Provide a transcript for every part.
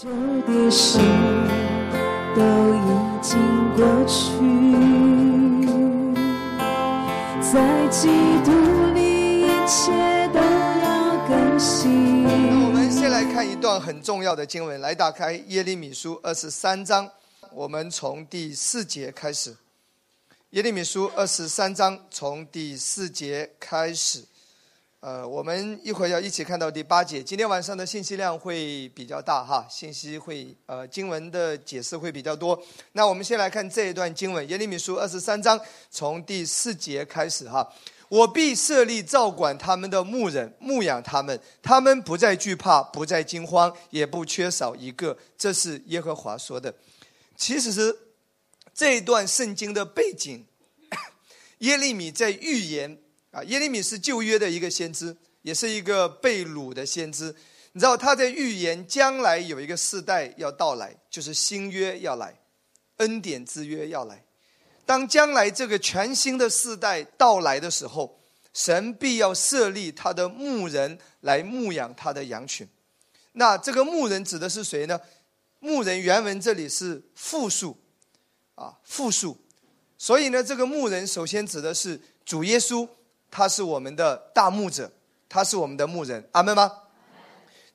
旧的事都已经过去，在基督里一切都要更新。那我们先来看一段很重要的经文，来打开耶利米书二十三章，我们从第四节开始。耶利米书二十三章从第四节开始。呃，我们一会儿要一起看到第八节。今天晚上的信息量会比较大哈，信息会呃经文的解释会比较多。那我们先来看这一段经文，耶利米书二十三章从第四节开始哈。我必设立照管他们的牧人，牧养他们，他们不再惧怕，不再惊慌，也不缺少一个。这是耶和华说的。其实是这一段圣经的背景，耶利米在预言。啊，耶利米是旧约的一个先知，也是一个被掳的先知。你知道他在预言将来有一个世代要到来，就是新约要来，恩典之约要来。当将来这个全新的世代到来的时候，神必要设立他的牧人来牧养他的羊群。那这个牧人指的是谁呢？牧人原文这里是复数，啊，复数。所以呢，这个牧人首先指的是主耶稣。他是我们的大牧者，他是我们的牧人，阿门吗？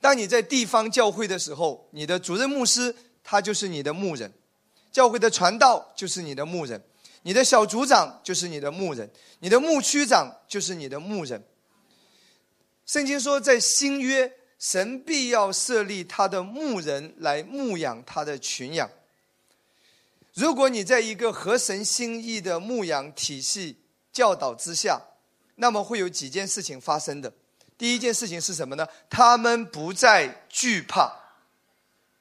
当你在地方教会的时候，你的主任牧师他就是你的牧人，教会的传道就是你的牧人，你的小组长就是你的牧人，你的牧区长就是你的牧人。圣经说，在新约，神必要设立他的牧人来牧养他的群羊。如果你在一个合神心意的牧养体系教导之下，那么会有几件事情发生的。第一件事情是什么呢？他们不再惧怕。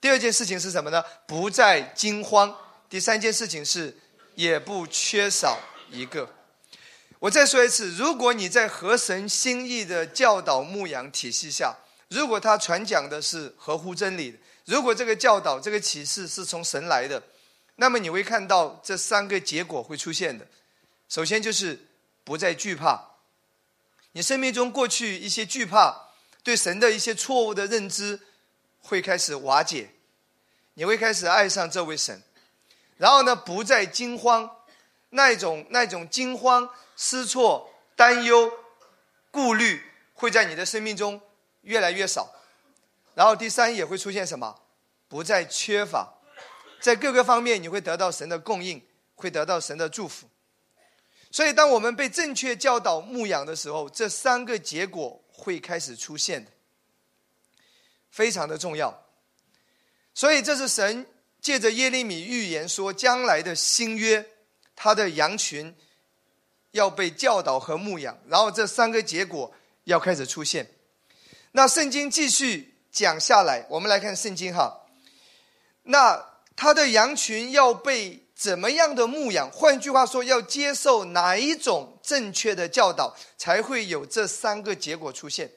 第二件事情是什么呢？不再惊慌。第三件事情是也不缺少一个。我再说一次，如果你在合神心意的教导牧养体系下，如果他传讲的是合乎真理的，如果这个教导、这个启示是从神来的，那么你会看到这三个结果会出现的。首先就是不再惧怕。你生命中过去一些惧怕，对神的一些错误的认知，会开始瓦解，你会开始爱上这位神，然后呢，不再惊慌，那种那种惊慌失措、担忧、顾虑，会在你的生命中越来越少，然后第三也会出现什么？不再缺乏，在各个方面你会得到神的供应，会得到神的祝福。所以，当我们被正确教导牧养的时候，这三个结果会开始出现的，非常的重要。所以，这是神借着耶利米预言说，将来的新约，他的羊群要被教导和牧养，然后这三个结果要开始出现。那圣经继续讲下来，我们来看圣经哈。那他的羊群要被。怎么样的牧养？换句话说，要接受哪一种正确的教导，才会有这三个结果出现？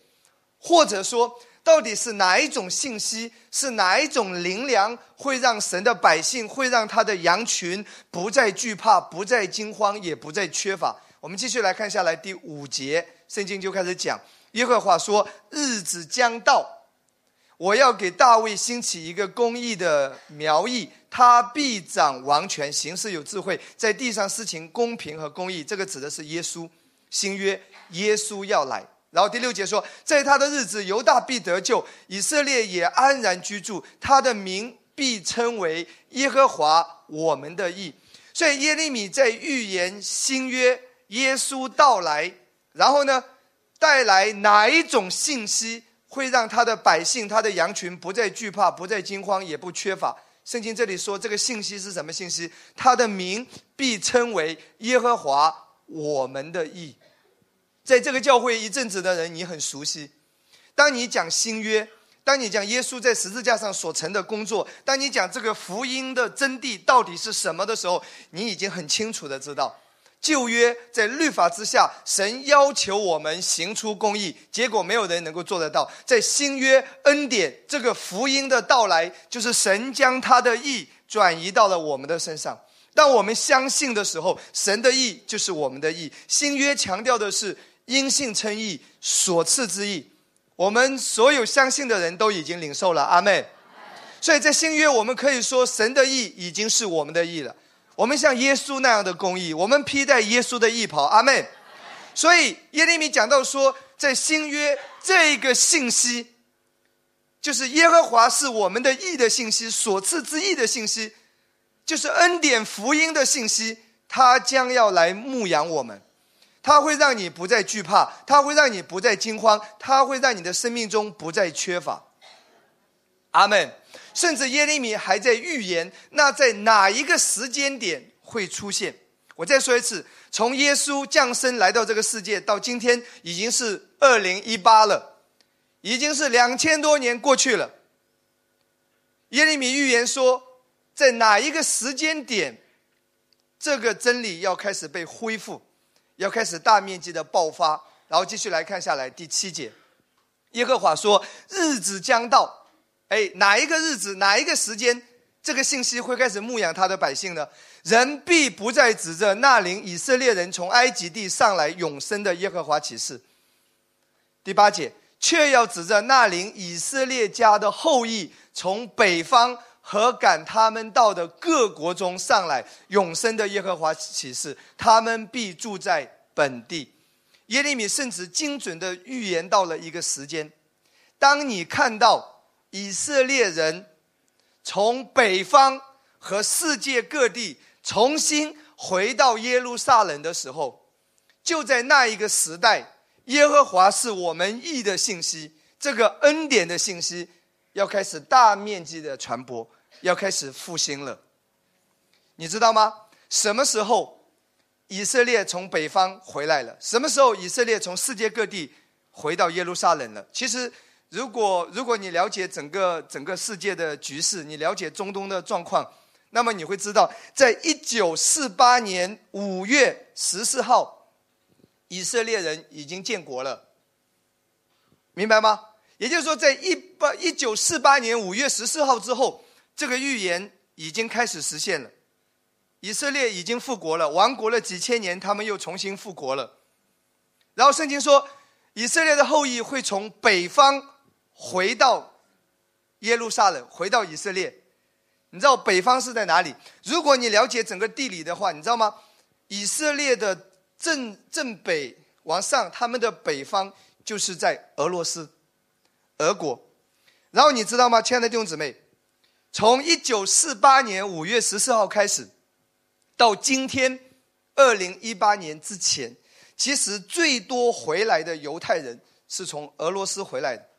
或者说，到底是哪一种信息，是哪一种灵粮，会让神的百姓，会让他的羊群不再惧怕，不再惊慌，也不再缺乏？我们继续来看下来第五节，圣经就开始讲：耶和华说，日子将到。我要给大卫兴起一个公义的苗裔，他必掌王权，行事有智慧，在地上施行公平和公义。这个指的是耶稣，新约耶稣要来。然后第六节说，在他的日子，犹大必得救，以色列也安然居住，他的名必称为耶和华我们的义。所以耶利米在预言新约耶稣到来，然后呢，带来哪一种信息？会让他的百姓、他的羊群不再惧怕、不再惊慌、也不缺乏。圣经这里说，这个信息是什么信息？他的名必称为耶和华我们的义。在这个教会一阵子的人，你很熟悉。当你讲新约，当你讲耶稣在十字架上所成的工作，当你讲这个福音的真谛到底是什么的时候，你已经很清楚的知道。旧约在律法之下，神要求我们行出公义，结果没有人能够做得到。在新约恩典这个福音的到来，就是神将他的义转移到了我们的身上。当我们相信的时候，神的义就是我们的义。新约强调的是因信称义，所赐之义。我们所有相信的人都已经领受了，阿妹。所以在新约，我们可以说神的义已经是我们的义了。我们像耶稣那样的公义，我们披戴耶稣的义袍。阿门。所以耶利米讲到说，在新约这个信息，就是耶和华是我们的义的信息，所赐之义的信息，就是恩典福音的信息，他将要来牧养我们。他会让你不再惧怕，他会让你不再惊慌，他会让你的生命中不再缺乏。阿门。甚至耶利米还在预言，那在哪一个时间点会出现？我再说一次，从耶稣降生来到这个世界到今天，已经是二零一八了，已经是两千多年过去了。耶利米预言说，在哪一个时间点，这个真理要开始被恢复，要开始大面积的爆发。然后继续来看下来，第七节，耶和华说：“日子将到。”哎，哪一个日子，哪一个时间，这个信息会开始牧养他的百姓呢？人必不再指着那领以色列人从埃及地上来永生的耶和华起誓。第八节，却要指着那领以色列家的后裔从北方和赶他们到的各国中上来永生的耶和华起誓，他们必住在本地。耶利米甚至精准的预言到了一个时间，当你看到。以色列人从北方和世界各地重新回到耶路撒冷的时候，就在那一个时代，耶和华是我们义的信息，这个恩典的信息要开始大面积的传播，要开始复兴了。你知道吗？什么时候以色列从北方回来了？什么时候以色列从世界各地回到耶路撒冷了？其实。如果如果你了解整个整个世界的局势，你了解中东的状况，那么你会知道，在一九四八年五月十四号，以色列人已经建国了，明白吗？也就是说，在一八一九四八年五月十四号之后，这个预言已经开始实现了，以色列已经复国了，亡国了几千年，他们又重新复国了。然后圣经说，以色列的后裔会从北方。回到耶路撒冷，回到以色列，你知道北方是在哪里？如果你了解整个地理的话，你知道吗？以色列的正正北往上，他们的北方就是在俄罗斯，俄国。然后你知道吗，亲爱的弟兄姊妹，从一九四八年五月十四号开始，到今天二零一八年之前，其实最多回来的犹太人是从俄罗斯回来的。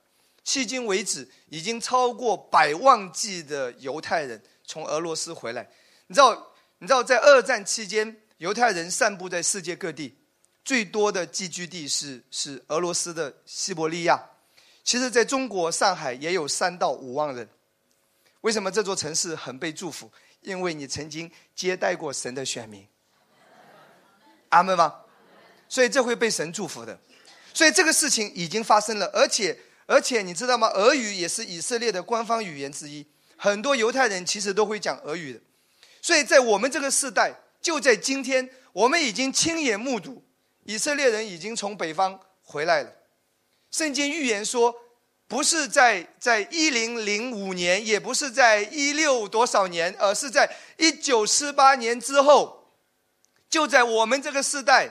迄今为止，已经超过百万计的犹太人从俄罗斯回来。你知道？你知道，在二战期间，犹太人散布在世界各地，最多的寄居地是是俄罗斯的西伯利亚。其实，在中国上海也有三到五万人。为什么这座城市很被祝福？因为你曾经接待过神的选民。阿门吗？所以这会被神祝福的。所以这个事情已经发生了，而且。而且你知道吗？俄语也是以色列的官方语言之一，很多犹太人其实都会讲俄语的。所以在我们这个时代，就在今天，我们已经亲眼目睹以色列人已经从北方回来了。圣经预言说，不是在在一零零五年，也不是在一六多少年，而是在一九四八年之后，就在我们这个时代，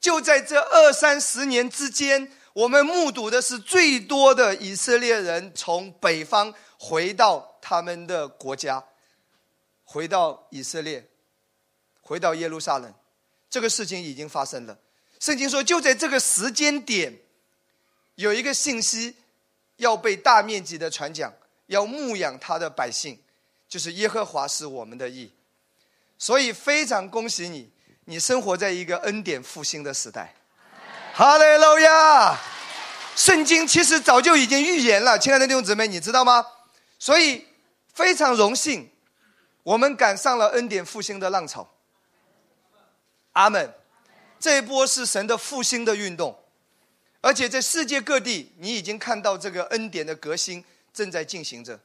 就在这二三十年之间。我们目睹的是最多的以色列人从北方回到他们的国家，回到以色列，回到耶路撒冷，这个事情已经发生了。圣经说，就在这个时间点，有一个信息要被大面积的传讲，要牧养他的百姓，就是耶和华是我们的义。所以非常恭喜你，你生活在一个恩典复兴的时代。哈利路亚！圣经其实早就已经预言了，亲爱的弟兄姊妹，你知道吗？所以非常荣幸，我们赶上了恩典复兴的浪潮。阿门！这一波是神的复兴的运动，而且在世界各地，你已经看到这个恩典的革新正在进行着。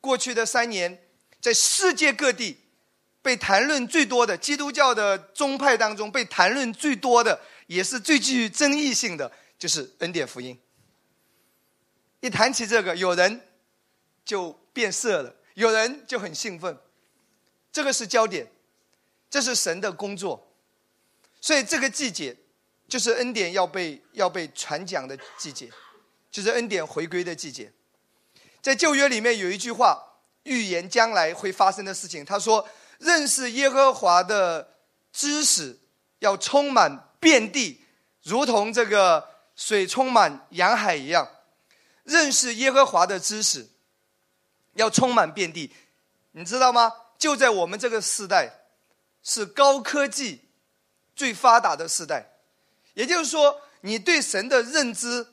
过去的三年，在世界各地被谈论最多的基督教的宗派当中，被谈论最多的。也是最具争议性的，就是恩典福音。一谈起这个，有人就变色了，有人就很兴奋。这个是焦点，这是神的工作，所以这个季节就是恩典要被要被传讲的季节，就是恩典回归的季节。在旧约里面有一句话预言将来会发生的事情，他说：“认识耶和华的知识要充满遍地，如同这个水充满洋海一样。认识耶和华的知识要充满遍地，你知道吗？就在我们这个时代，是高科技最发达的时代。也就是说，你对神的认知，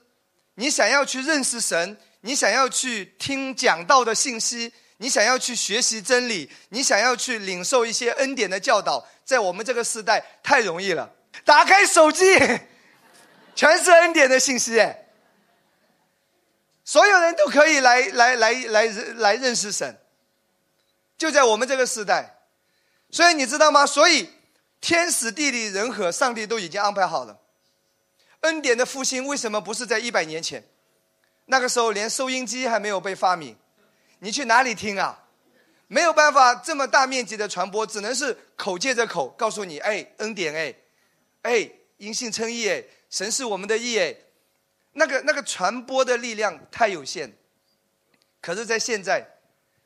你想要去认识神。”你想要去听讲道的信息，你想要去学习真理，你想要去领受一些恩典的教导，在我们这个时代太容易了。打开手机，全是恩典的信息，哎，所有人都可以来来来来来认识神。就在我们这个时代，所以你知道吗？所以天时地利人和，上帝都已经安排好了。恩典的复兴为什么不是在一百年前？那个时候连收音机还没有被发明，你去哪里听啊？没有办法这么大面积的传播，只能是口接着口告诉你：哎，恩典哎，哎，因信称义哎，神是我们的义哎。那个那个传播的力量太有限。可是，在现在，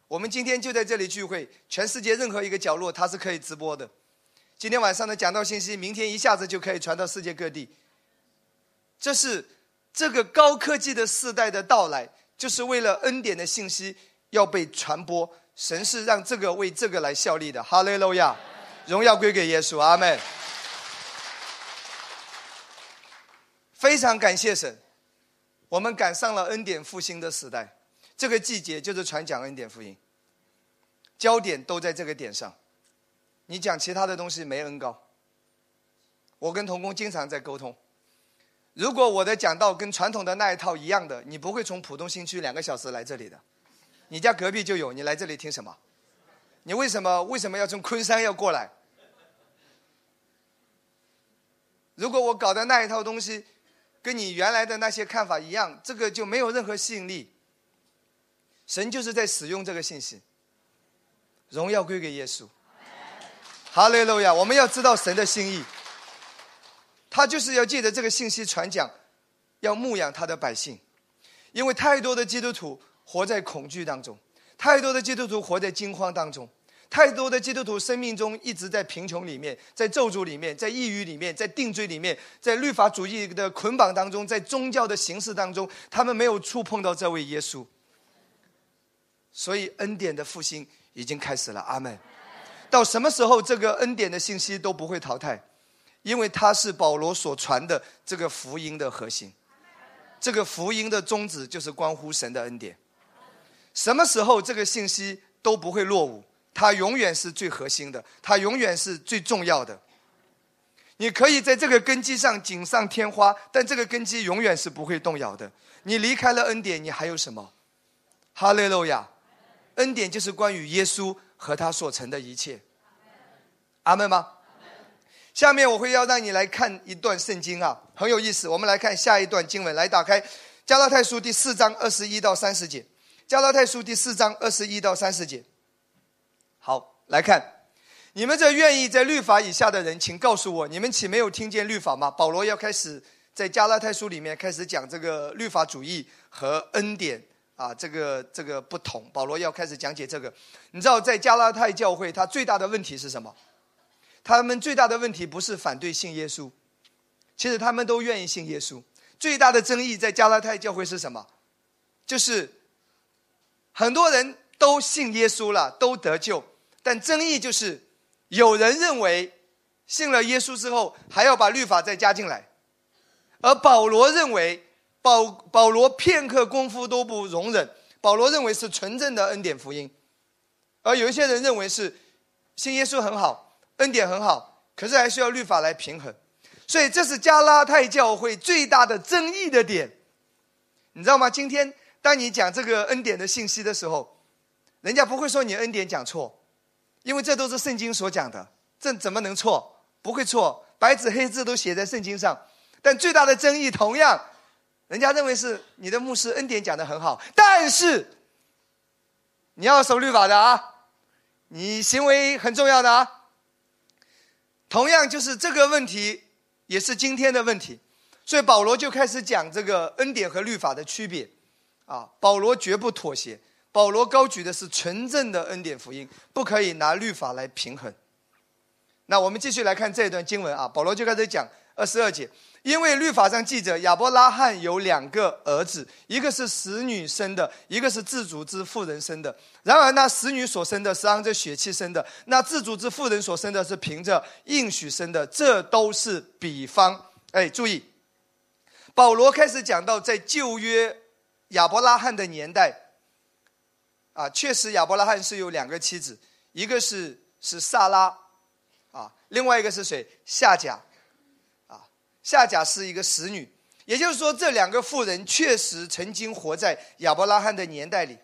我们今天就在这里聚会，全世界任何一个角落它是可以直播的。今天晚上的讲道信息，明天一下子就可以传到世界各地。这是。这个高科技的时代的到来，就是为了恩典的信息要被传播。神是让这个为这个来效力的。哈利路亚，荣耀归给耶稣，阿门。非常感谢神，我们赶上了恩典复兴的时代。这个季节就是传讲恩典福音，焦点都在这个点上。你讲其他的东西没恩高。我跟童工经常在沟通。如果我的讲道跟传统的那一套一样的，你不会从浦东新区两个小时来这里的，你家隔壁就有，你来这里听什么？你为什么为什么要从昆山要过来？如果我搞的那一套东西，跟你原来的那些看法一样，这个就没有任何吸引力。神就是在使用这个信息，荣耀归给耶稣。哈利路亚！我们要知道神的心意。他就是要借着这个信息传讲，要牧养他的百姓，因为太多的基督徒活在恐惧当中，太多的基督徒活在惊慌当中，太多的基督徒生命中一直在贫穷里面，在咒诅里面，在抑郁里面，在定罪里面，在律法主义的捆绑当中，在宗教的形式当中，他们没有触碰到这位耶稣。所以恩典的复兴已经开始了，阿门。到什么时候，这个恩典的信息都不会淘汰。因为他是保罗所传的这个福音的核心，这个福音的宗旨就是关乎神的恩典。什么时候这个信息都不会落伍，它永远是最核心的，它永远是最重要的。你可以在这个根基上锦上添花，但这个根基永远是不会动摇的。你离开了恩典，你还有什么？哈利路亚！恩典就是关于耶稣和他所成的一切。阿门吗？下面我会要让你来看一段圣经啊，很有意思。我们来看下一段经文，来打开加拉太书第四章二十一到三十节。加拉太书第四章二十一到三十节。好，来看，你们这愿意在律法以下的人，请告诉我，你们岂没有听见律法吗？保罗要开始在加拉太书里面开始讲这个律法主义和恩典啊，这个这个不同。保罗要开始讲解这个。你知道，在加拉太教会，他最大的问题是什么？他们最大的问题不是反对信耶稣，其实他们都愿意信耶稣。最大的争议在加拉太教会是什么？就是很多人都信耶稣了，都得救，但争议就是有人认为信了耶稣之后还要把律法再加进来，而保罗认为保保罗片刻功夫都不容忍，保罗认为是纯正的恩典福音，而有一些人认为是信耶稣很好。恩典很好，可是还需要律法来平衡，所以这是加拉太教会最大的争议的点，你知道吗？今天当你讲这个恩典的信息的时候，人家不会说你恩典讲错，因为这都是圣经所讲的，这怎么能错？不会错，白纸黑字都写在圣经上。但最大的争议，同样，人家认为是你的牧师恩典讲的很好，但是你要守律法的啊，你行为很重要的啊。同样，就是这个问题也是今天的问题，所以保罗就开始讲这个恩典和律法的区别。啊，保罗绝不妥协，保罗高举的是纯正的恩典福音，不可以拿律法来平衡。那我们继续来看这一段经文啊，保罗就开始讲二十二节。因为律法上记着亚伯拉罕有两个儿子，一个是使女生的，一个是自主之妇人生的。然而那使女所生的是按着血气生的，那自主之妇人所生的是凭着应许生的。这都是比方。哎，注意，保罗开始讲到在旧约亚伯拉罕的年代，啊，确实亚伯拉罕是有两个妻子，一个是是萨拉，啊，另外一个是谁？夏甲。啊夏甲是一个使女，也就是说，这两个妇人确实曾经活在亚伯拉罕的年代里。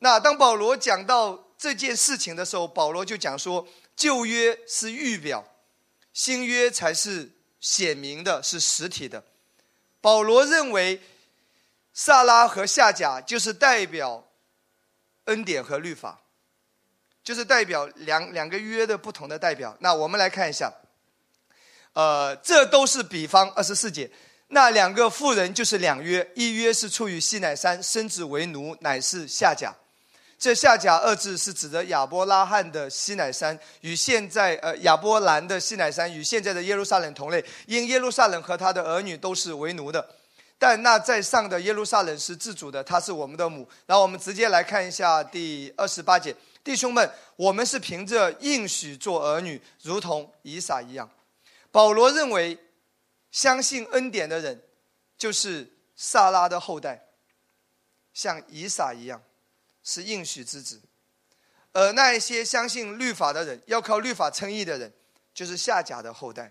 那当保罗讲到这件事情的时候，保罗就讲说，旧约是预表，新约才是显明的，是实体的。保罗认为，萨拉和夏甲就是代表恩典和律法，就是代表两两个约的不同的代表。那我们来看一下。呃，这都是比方。二十四节，那两个妇人就是两约，一约是出于西乃山，生子为奴，乃是夏甲。这夏甲二字是指的亚伯拉罕的西乃山，与现在呃亚波兰的西乃山与现在的耶路撒冷同类，因耶路撒冷和他的儿女都是为奴的。但那在上的耶路撒冷是自主的，他是我们的母。然后我们直接来看一下第二十八节，弟兄们，我们是凭着应许做儿女，如同以撒一样。保罗认为，相信恩典的人，就是萨拉的后代，像以撒一样，是应许之子；而那一些相信律法的人，要靠律法称义的人，就是夏甲的后代，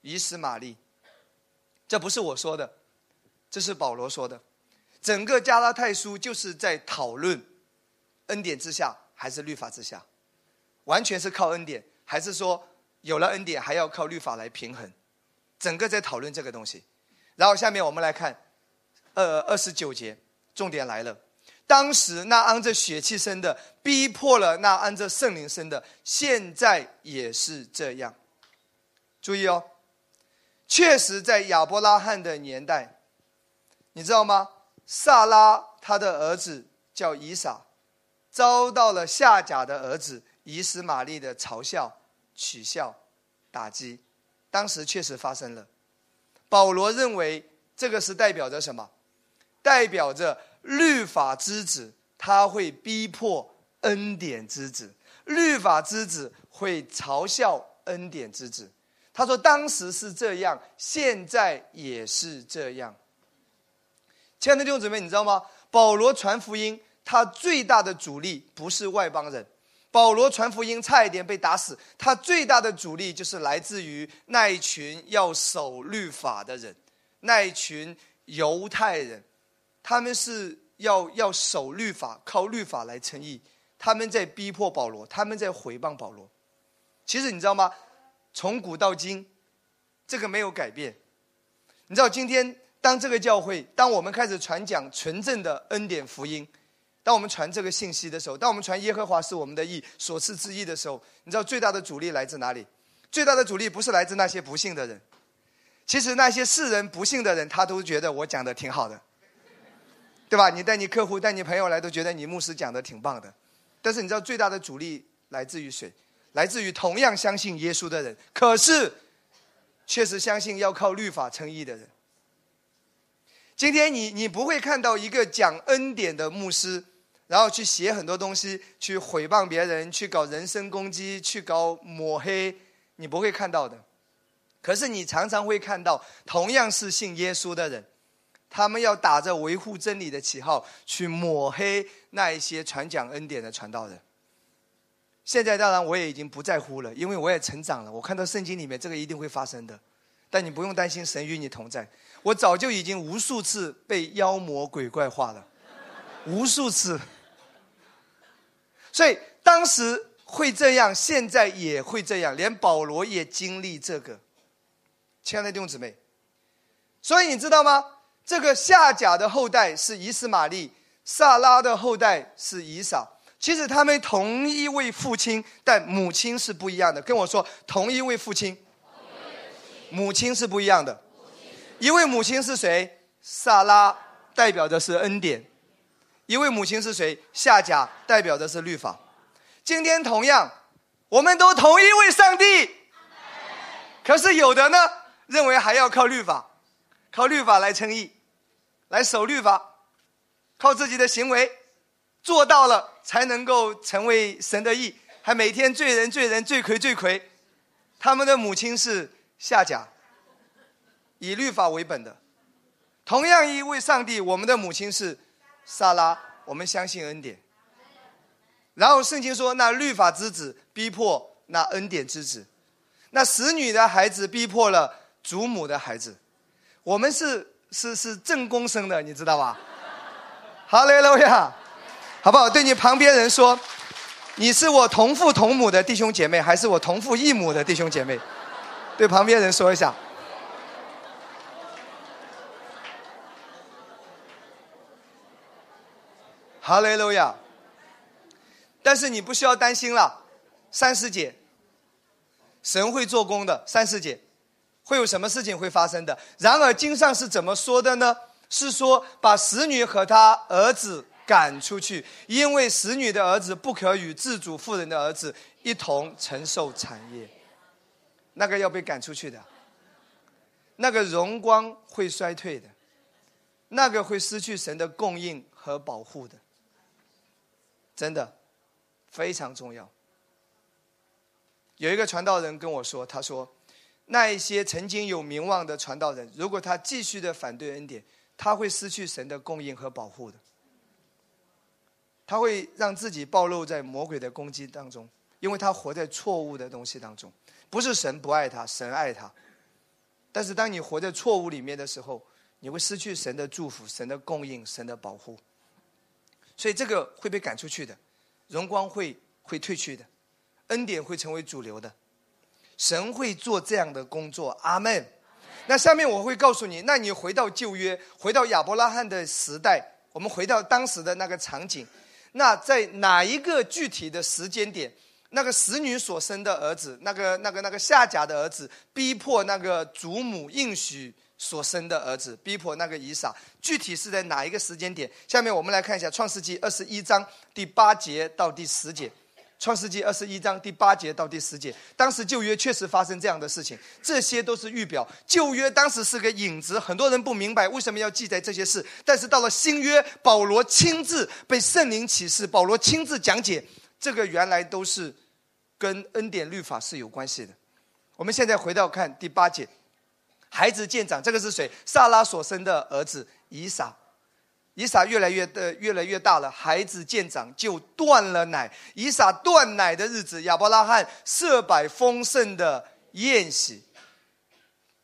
以实玛利。这不是我说的，这是保罗说的。整个加拉太书就是在讨论恩典之下还是律法之下，完全是靠恩典，还是说？有了恩典，还要靠律法来平衡，整个在讨论这个东西。然后下面我们来看，二二十九节，重点来了。当时那按着血气生的，逼迫了那按着圣灵生的，现在也是这样。注意哦，确实在亚伯拉罕的年代，你知道吗？萨拉他的儿子叫以撒，遭到了夏甲的儿子以实玛利的嘲笑。取笑、打击，当时确实发生了。保罗认为这个是代表着什么？代表着律法之子他会逼迫恩典之子，律法之子会嘲笑恩典之子。他说当时是这样，现在也是这样。亲爱的弟兄姊妹，你知道吗？保罗传福音，他最大的阻力不是外邦人。保罗传福音差一点被打死，他最大的阻力就是来自于那一群要守律法的人，那一群犹太人，他们是要要守律法，靠律法来称义，他们在逼迫保罗，他们在毁谤保罗。其实你知道吗？从古到今，这个没有改变。你知道今天当这个教会，当我们开始传讲纯正的恩典福音。当我们传这个信息的时候，当我们传耶和华是我们的义所赐之义的时候，你知道最大的阻力来自哪里？最大的阻力不是来自那些不幸的人，其实那些世人不幸的人，他都觉得我讲的挺好的，对吧？你带你客户、带你朋友来，都觉得你牧师讲的挺棒的。但是你知道最大的阻力来自于谁？来自于同样相信耶稣的人，可是确实相信要靠律法称义的人。今天你你不会看到一个讲恩典的牧师。然后去写很多东西，去毁谤别人，去搞人身攻击，去搞抹黑，你不会看到的。可是你常常会看到，同样是信耶稣的人，他们要打着维护真理的旗号，去抹黑那一些传讲恩典的传道人。现在当然我也已经不在乎了，因为我也成长了。我看到圣经里面这个一定会发生的，但你不用担心，神与你同在。我早就已经无数次被妖魔鬼怪化了，无数次。所以当时会这样，现在也会这样，连保罗也经历这个。亲爱的弟兄姊妹，所以你知道吗？这个夏甲的后代是以斯玛利，萨拉的后代是以撒。其实他们同一位父亲，但母亲是不一样的。跟我说，同一位父亲，母亲是不一样的。一位母亲是谁？萨拉代表的是恩典。一位母亲是谁？夏甲代表的是律法。今天同样，我们都同一位上帝。可是有的呢，认为还要靠律法，靠律法来称义，来守律法，靠自己的行为做到了。才能够成为神的义，还每天罪人罪人罪魁罪魁。他们的母亲是夏甲，以律法为本的。同样一位上帝，我们的母亲是萨拉，我们相信恩典。然后圣经说，那律法之子逼迫那恩典之子，那使女的孩子逼迫了祖母的孩子。我们是是是正宫生的，你知道吧？哈利路亚。好不好？对你旁边人说，你是我同父同母的弟兄姐妹，还是我同父异母的弟兄姐妹？对旁边人说一下。哈利路亚。但是你不需要担心了，三师姐，神会做工的。三师姐，会有什么事情会发生的？然而经上是怎么说的呢？是说把使女和她儿子。赶出去，因为使女的儿子不可与自主妇人的儿子一同承受产业。那个要被赶出去的，那个荣光会衰退的，那个会失去神的供应和保护的，真的非常重要。有一个传道人跟我说，他说，那一些曾经有名望的传道人，如果他继续的反对恩典，他会失去神的供应和保护的。他会让自己暴露在魔鬼的攻击当中，因为他活在错误的东西当中。不是神不爱他，神爱他。但是当你活在错误里面的时候，你会失去神的祝福、神的供应、神的保护。所以这个会被赶出去的，荣光会会退去的，恩典会成为主流的。神会做这样的工作，阿门。那下面我会告诉你，那你回到旧约，回到亚伯拉罕的时代，我们回到当时的那个场景。那在哪一个具体的时间点，那个使女所生的儿子，那个那个那个夏甲的儿子，逼迫那个祖母应许所生的儿子，逼迫那个以撒，具体是在哪一个时间点？下面我们来看一下《创世纪》二十一章第八节到第十节。创世纪二十一章第八节到第十节，当时旧约确实发生这样的事情，这些都是预表。旧约当时是个影子，很多人不明白为什么要记载这些事。但是到了新约，保罗亲自被圣灵启示，保罗亲自讲解，这个原来都是跟恩典律法是有关系的。我们现在回到看第八节，孩子渐长，这个是谁？萨拉所生的儿子以撒。以撒越来越的越来越大了，孩子渐长就断了奶。以撒断奶的日子，亚伯拉罕设摆丰盛的宴席。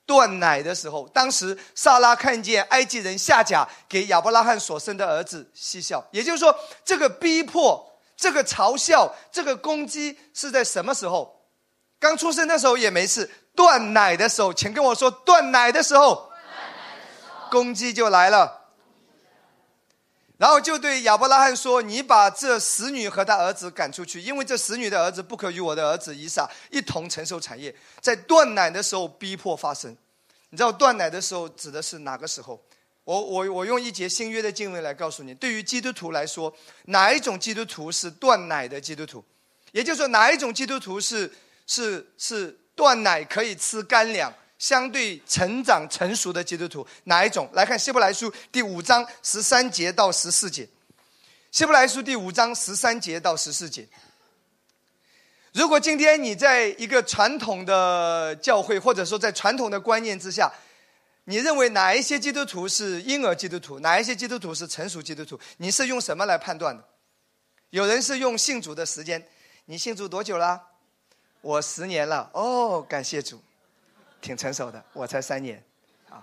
断奶的时候，当时萨拉看见埃及人夏甲给亚伯拉罕所生的儿子嬉笑，也就是说，这个逼迫、这个嘲笑、这个攻击是在什么时候？刚出生的时候也没事，断奶的时候，请跟我说，断奶的时候，攻击就来了。然后就对亚伯拉罕说：“你把这使女和他儿子赶出去，因为这使女的儿子不可与我的儿子以撒一同承受产业。在断奶的时候逼迫发生，你知道断奶的时候指的是哪个时候？我我我用一节新约的经文来告诉你：对于基督徒来说，哪一种基督徒是断奶的基督徒？也就是说，哪一种基督徒是是是断奶可以吃干粮？”相对成长成熟的基督徒哪一种？来看希伯来书第五章十三节到十四节。希伯来书第五章十三节到十四节。如果今天你在一个传统的教会，或者说在传统的观念之下，你认为哪一些基督徒是婴儿基督徒，哪一些基督徒是成熟基督徒？你是用什么来判断的？有人是用信主的时间，你信主多久了？我十年了。哦，感谢主。挺成熟的，我才三年，啊，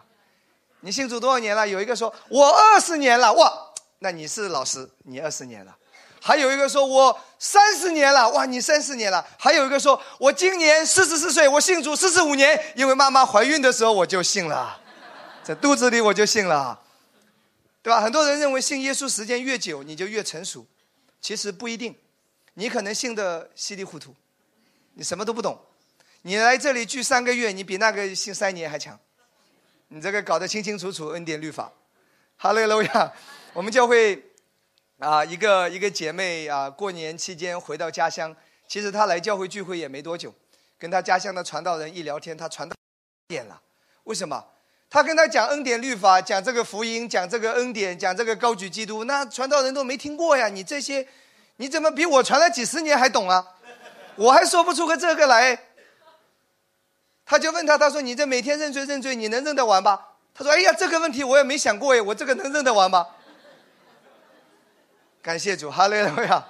你信主多少年了？有一个说，我二十年了，哇，那你是老师，你二十年了。还有一个说，我三十年了，哇，你三十年了。还有一个说，我今年四十四岁，我信主四十五年，因为妈妈怀孕的时候我就信了，在肚子里我就信了。对吧？很多人认为信耶稣时间越久，你就越成熟，其实不一定。你可能信的稀里糊涂，你什么都不懂。你来这里聚三个月，你比那个信三年还强。你这个搞得清清楚楚，恩典律法。哈喽喽呀，我们教会啊，一个一个姐妹啊，过年期间回到家乡，其实她来教会聚会也没多久，跟她家乡的传道人一聊天，她传到点了。为什么？她跟他讲恩典律法，讲这个福音，讲这个恩典，讲这个高举基督，那传道人都没听过呀！你这些，你怎么比我传了几十年还懂啊？我还说不出个这个来。他就问他，他说：“你这每天认罪认罪，你能认得完吧？”他说：“哎呀，这个问题我也没想过哎，我这个能认得完吗？”感谢主，哈利路亚，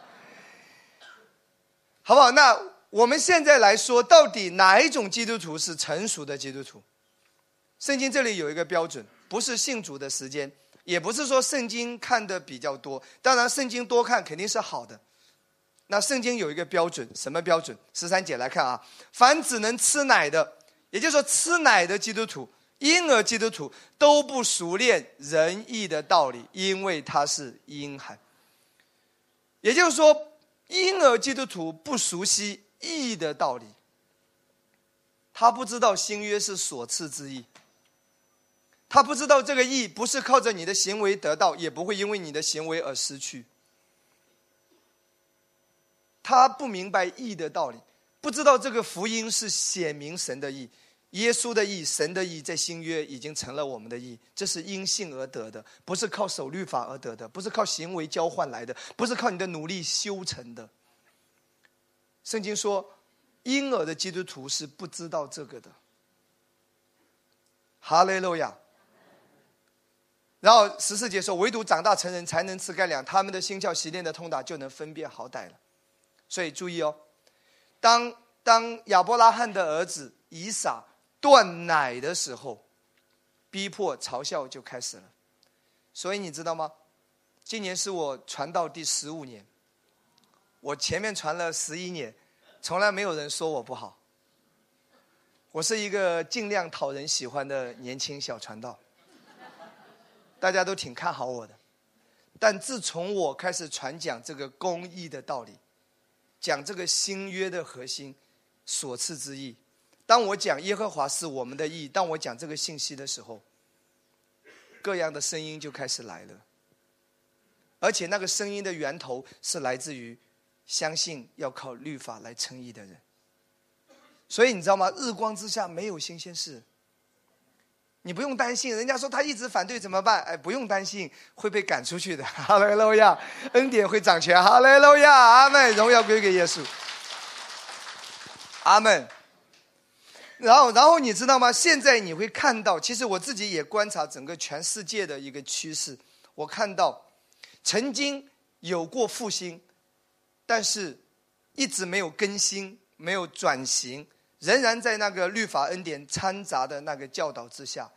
好不好？那我们现在来说，到底哪一种基督徒是成熟的基督徒？圣经这里有一个标准，不是信主的时间，也不是说圣经看的比较多。当然，圣经多看肯定是好的。那圣经有一个标准，什么标准？十三节来看啊，凡只能吃奶的，也就是说吃奶的基督徒，婴儿基督徒都不熟练仁义的道理，因为他是婴孩。也就是说，婴儿基督徒不熟悉义的道理，他不知道新约是所赐之义。他不知道这个义不是靠着你的行为得到，也不会因为你的行为而失去。他不明白义的道理，不知道这个福音是显明神的义，耶稣的义，神的义，在新约已经成了我们的义，这是因信而得的，不是靠守律法而得的，不是靠行为交换来的，不是靠你的努力修成的。圣经说，婴儿的基督徒是不知道这个的。哈利路亚。然后十四节说，唯独长大成人才能吃干粮，他们的心窍习练的通达，就能分辨好歹了。所以注意哦，当当亚伯拉罕的儿子以撒断奶的时候，逼迫嘲笑就开始了。所以你知道吗？今年是我传道第十五年，我前面传了十一年，从来没有人说我不好。我是一个尽量讨人喜欢的年轻小传道。大家都挺看好我的，但自从我开始传讲这个公益的道理，讲这个新约的核心所赐之义，当我讲耶和华是我们的义，当我讲这个信息的时候，各样的声音就开始来了，而且那个声音的源头是来自于相信要靠律法来称义的人，所以你知道吗？日光之下没有新鲜事。你不用担心，人家说他一直反对怎么办？哎，不用担心，会被赶出去的。哈雷路亚，恩典会掌权。哈雷路亚，阿门，荣耀归给耶稣。阿门。然后，然后你知道吗？现在你会看到，其实我自己也观察整个全世界的一个趋势。我看到，曾经有过复兴，但是一直没有更新，没有转型，仍然在那个律法恩典掺杂的那个教导之下。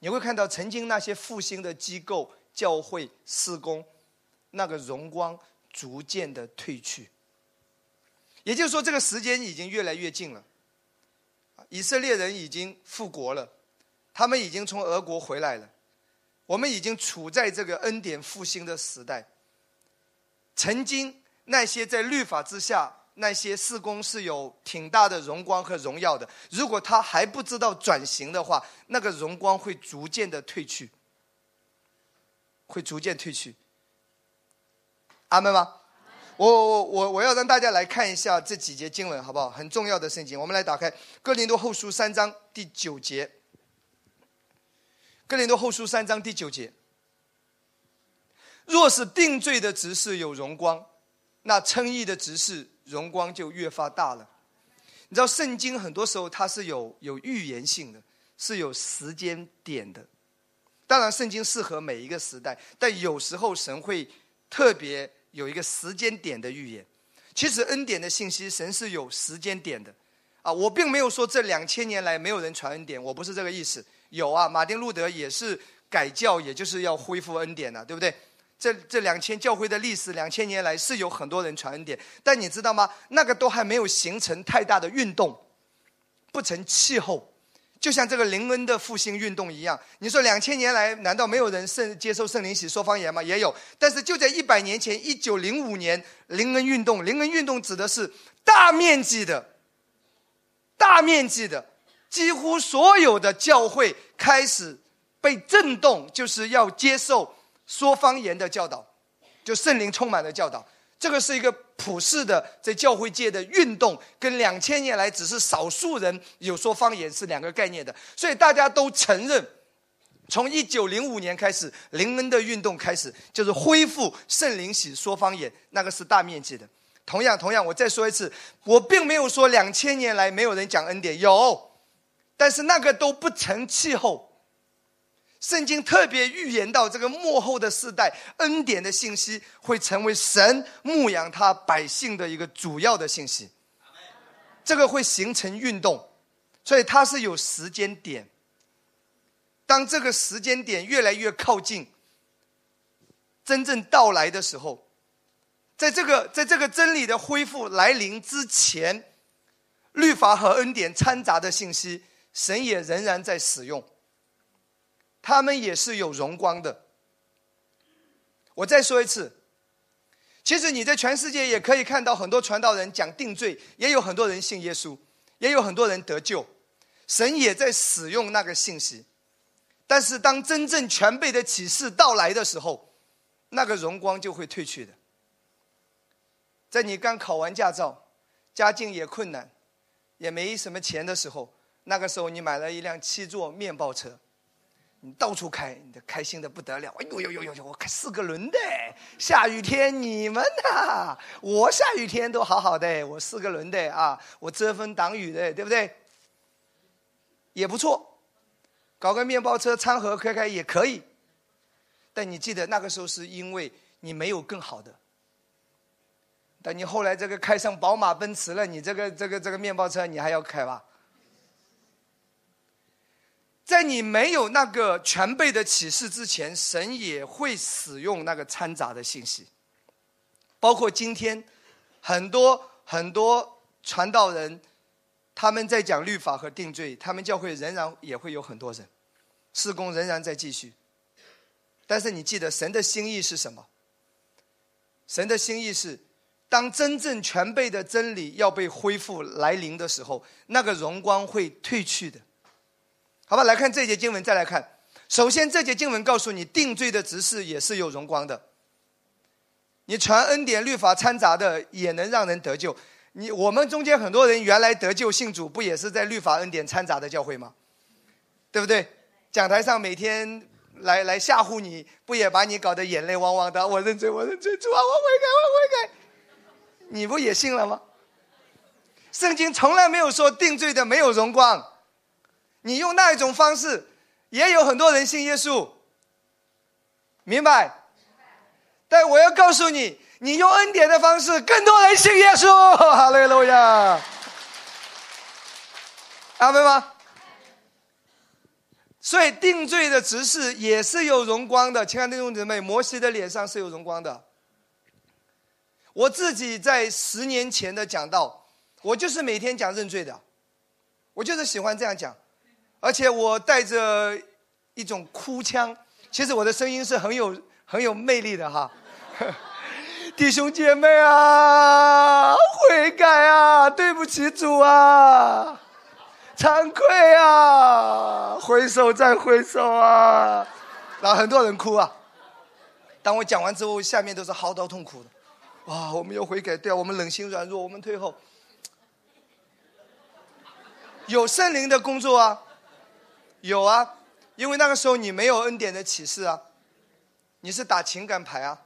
你会看到曾经那些复兴的机构、教会、施工，那个荣光逐渐的褪去。也就是说，这个时间已经越来越近了。以色列人已经复国了，他们已经从俄国回来了。我们已经处在这个恩典复兴的时代。曾经那些在律法之下。那些四工是有挺大的荣光和荣耀的。如果他还不知道转型的话，那个荣光会逐渐的褪去，会逐渐褪去。阿门吗？我我我我要让大家来看一下这几节经文，好不好？很重要的圣经，我们来打开《哥林多后书》三章第九节，《哥林多后书》三章第九节。若是定罪的执事有荣光，那称义的执事。荣光就越发大了。你知道圣经很多时候它是有有预言性的，是有时间点的。当然，圣经适合每一个时代，但有时候神会特别有一个时间点的预言。其实恩典的信息，神是有时间点的。啊，我并没有说这两千年来没有人传恩典，我不是这个意思。有啊，马丁路德也是改教，也就是要恢复恩典的，对不对？这这两千教会的历史，两千年来是有很多人传恩典，但你知道吗？那个都还没有形成太大的运动，不成气候。就像这个灵恩的复兴运动一样。你说两千年来难道没有人圣接受圣灵洗说方言吗？也有，但是就在一百年前，一九零五年灵恩运动，灵恩运动指的是大面积的、大面积的，几乎所有的教会开始被震动，就是要接受说方言的教导，就圣灵充满了教导。这个是一个普世的在教会界的运动，跟两千年来只是少数人有说方言是两个概念的，所以大家都承认，从一九零五年开始，灵恩的运动开始，就是恢复圣灵喜说方言，那个是大面积的。同样，同样，我再说一次，我并没有说两千年来没有人讲恩典，有，但是那个都不成气候。圣经特别预言到，这个幕后的世代，恩典的信息会成为神牧养他百姓的一个主要的信息。这个会形成运动，所以它是有时间点。当这个时间点越来越靠近，真正到来的时候，在这个在这个真理的恢复来临之前，律法和恩典掺杂的信息，神也仍然在使用。他们也是有荣光的。我再说一次，其实你在全世界也可以看到很多传道人讲定罪，也有很多人信耶稣，也有很多人得救，神也在使用那个信息。但是当真正全备的启示到来的时候，那个荣光就会褪去的。在你刚考完驾照，家境也困难，也没什么钱的时候，那个时候你买了一辆七座面包车。你到处开，你的开心的不得了。哎呦呦呦呦呦！我开四个轮的，下雨天你们呐，我下雨天都好好的，我四个轮的啊，我遮风挡雨的，对不对？也不错，搞个面包车餐盒开开也可以。但你记得那个时候是因为你没有更好的。但你后来这个开上宝马奔驰了，你这个这个这个面包车你还要开吧？在你没有那个全备的启示之前，神也会使用那个掺杂的信息。包括今天，很多很多传道人，他们在讲律法和定罪，他们教会仍然也会有很多人，施工仍然在继续。但是你记得，神的心意是什么？神的心意是，当真正全备的真理要被恢复来临的时候，那个荣光会褪去的。好吧，来看这节经文，再来看。首先，这节经文告诉你，定罪的执事也是有荣光的。你传恩典、律法掺杂的，也能让人得救。你我们中间很多人原来得救信主，不也是在律法恩典掺杂的教会吗？对不对？讲台上每天来来吓唬你，不也把你搞得眼泪汪汪的？我认罪，我认罪，主啊，我悔改，我悔改。你不也信了吗？圣经从来没有说定罪的没有荣光。你用那一种方式，也有很多人信耶稣，明白？但我要告诉你，你用恩典的方式，更多人信耶稣。哈利路亚，阿门吗？所以定罪的执事也是有荣光的，亲爱的弟兄姊妹，摩西的脸上是有荣光的。我自己在十年前的讲道，我就是每天讲认罪的，我就是喜欢这样讲。而且我带着一种哭腔，其实我的声音是很有很有魅力的哈。弟兄姐妹啊，悔改啊，对不起主啊，惭愧啊，回首再回首啊，然后很多人哭啊。当我讲完之后，下面都是嚎啕痛哭的。哇，我们要悔改，对啊，我们冷心软弱，我们退后，有圣灵的工作啊。有啊，因为那个时候你没有恩典的启示啊，你是打情感牌啊，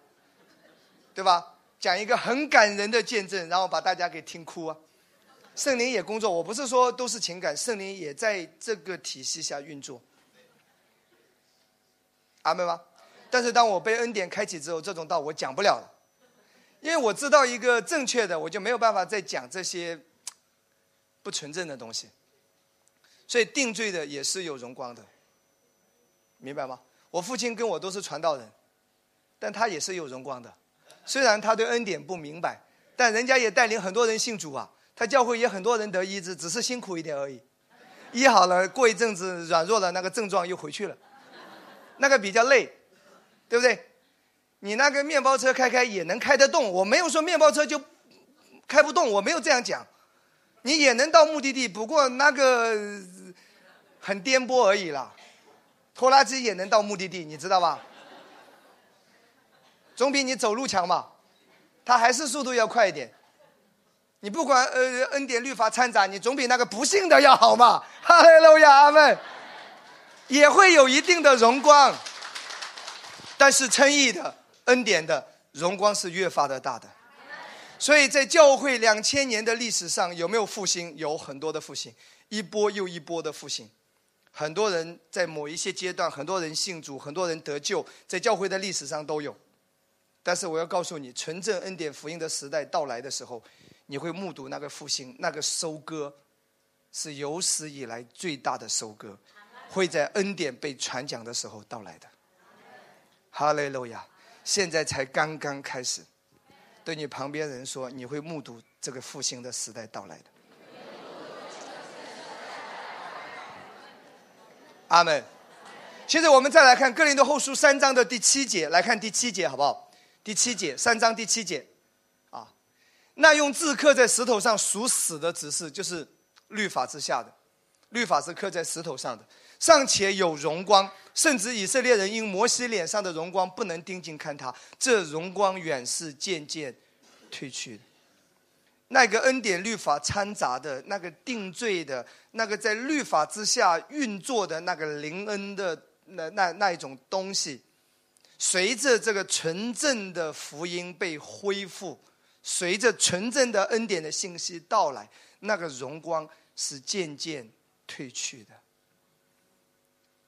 对吧？讲一个很感人的见证，然后把大家给听哭啊。圣灵也工作，我不是说都是情感，圣灵也在这个体系下运作。阿妹吗？但是当我被恩典开启之后，这种道我讲不了了，因为我知道一个正确的，我就没有办法再讲这些不纯正的东西。所以定罪的也是有荣光的，明白吗？我父亲跟我都是传道人，但他也是有荣光的。虽然他对恩典不明白，但人家也带领很多人信主啊。他教会也很多人得医治，只是辛苦一点而已。医好了，过一阵子软弱了，那个症状又回去了，那个比较累，对不对？你那个面包车开开也能开得动，我没有说面包车就开不动，我没有这样讲，你也能到目的地，不过那个很颠簸而已啦。拖拉机也能到目的地，你知道吧？总比你走路强嘛，它还是速度要快一点。你不管呃恩典律法掺杂，你总比那个不幸的要好嘛。哈利路亚，阿门。也会有一定的荣光，但是称义的恩典的荣光是越发的大的。所以在教会两千年的历史上，有没有复兴？有很多的复兴，一波又一波的复兴。很多人在某一些阶段，很多人信主，很多人得救，在教会的历史上都有。但是我要告诉你，纯正恩典福音的时代到来的时候。你会目睹那个复兴，那个收割，是有史以来最大的收割，会在恩典被传讲的时候到来的。哈利路亚！现在才刚刚开始，对你旁边人说，你会目睹这个复兴的时代到来的。阿门。现在我们再来看《哥林多后书》三章的第七节，来看第七节好不好？第七节，三章第七节。啊那用字刻在石头上属死的指示，就是律法之下的，律法是刻在石头上的，尚且有荣光，甚至以色列人因摩西脸上的荣光不能盯睛看他，这荣光远是渐渐褪去的。那个恩典律法掺杂的那个定罪的那个在律法之下运作的那个灵恩的那那那一种东西，随着这个纯正的福音被恢复。随着纯正的恩典的信息到来，那个荣光是渐渐褪去的。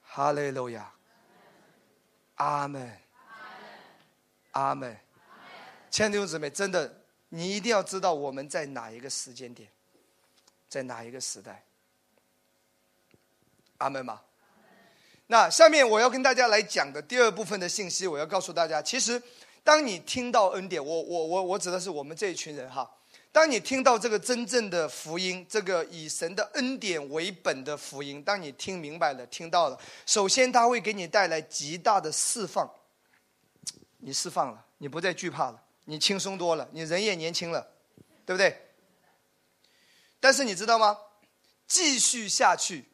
哈利路亚，阿门，阿门。亲爱的弟兄姊妹，真的，你一定要知道我们在哪一个时间点，在哪一个时代。阿门吗？那下面我要跟大家来讲的第二部分的信息，我要告诉大家，其实。当你听到恩典，我我我我指的是我们这一群人哈。当你听到这个真正的福音，这个以神的恩典为本的福音，当你听明白了、听到了，首先它会给你带来极大的释放。你释放了，你不再惧怕了，你轻松多了，你人也年轻了，对不对？但是你知道吗？继续下去，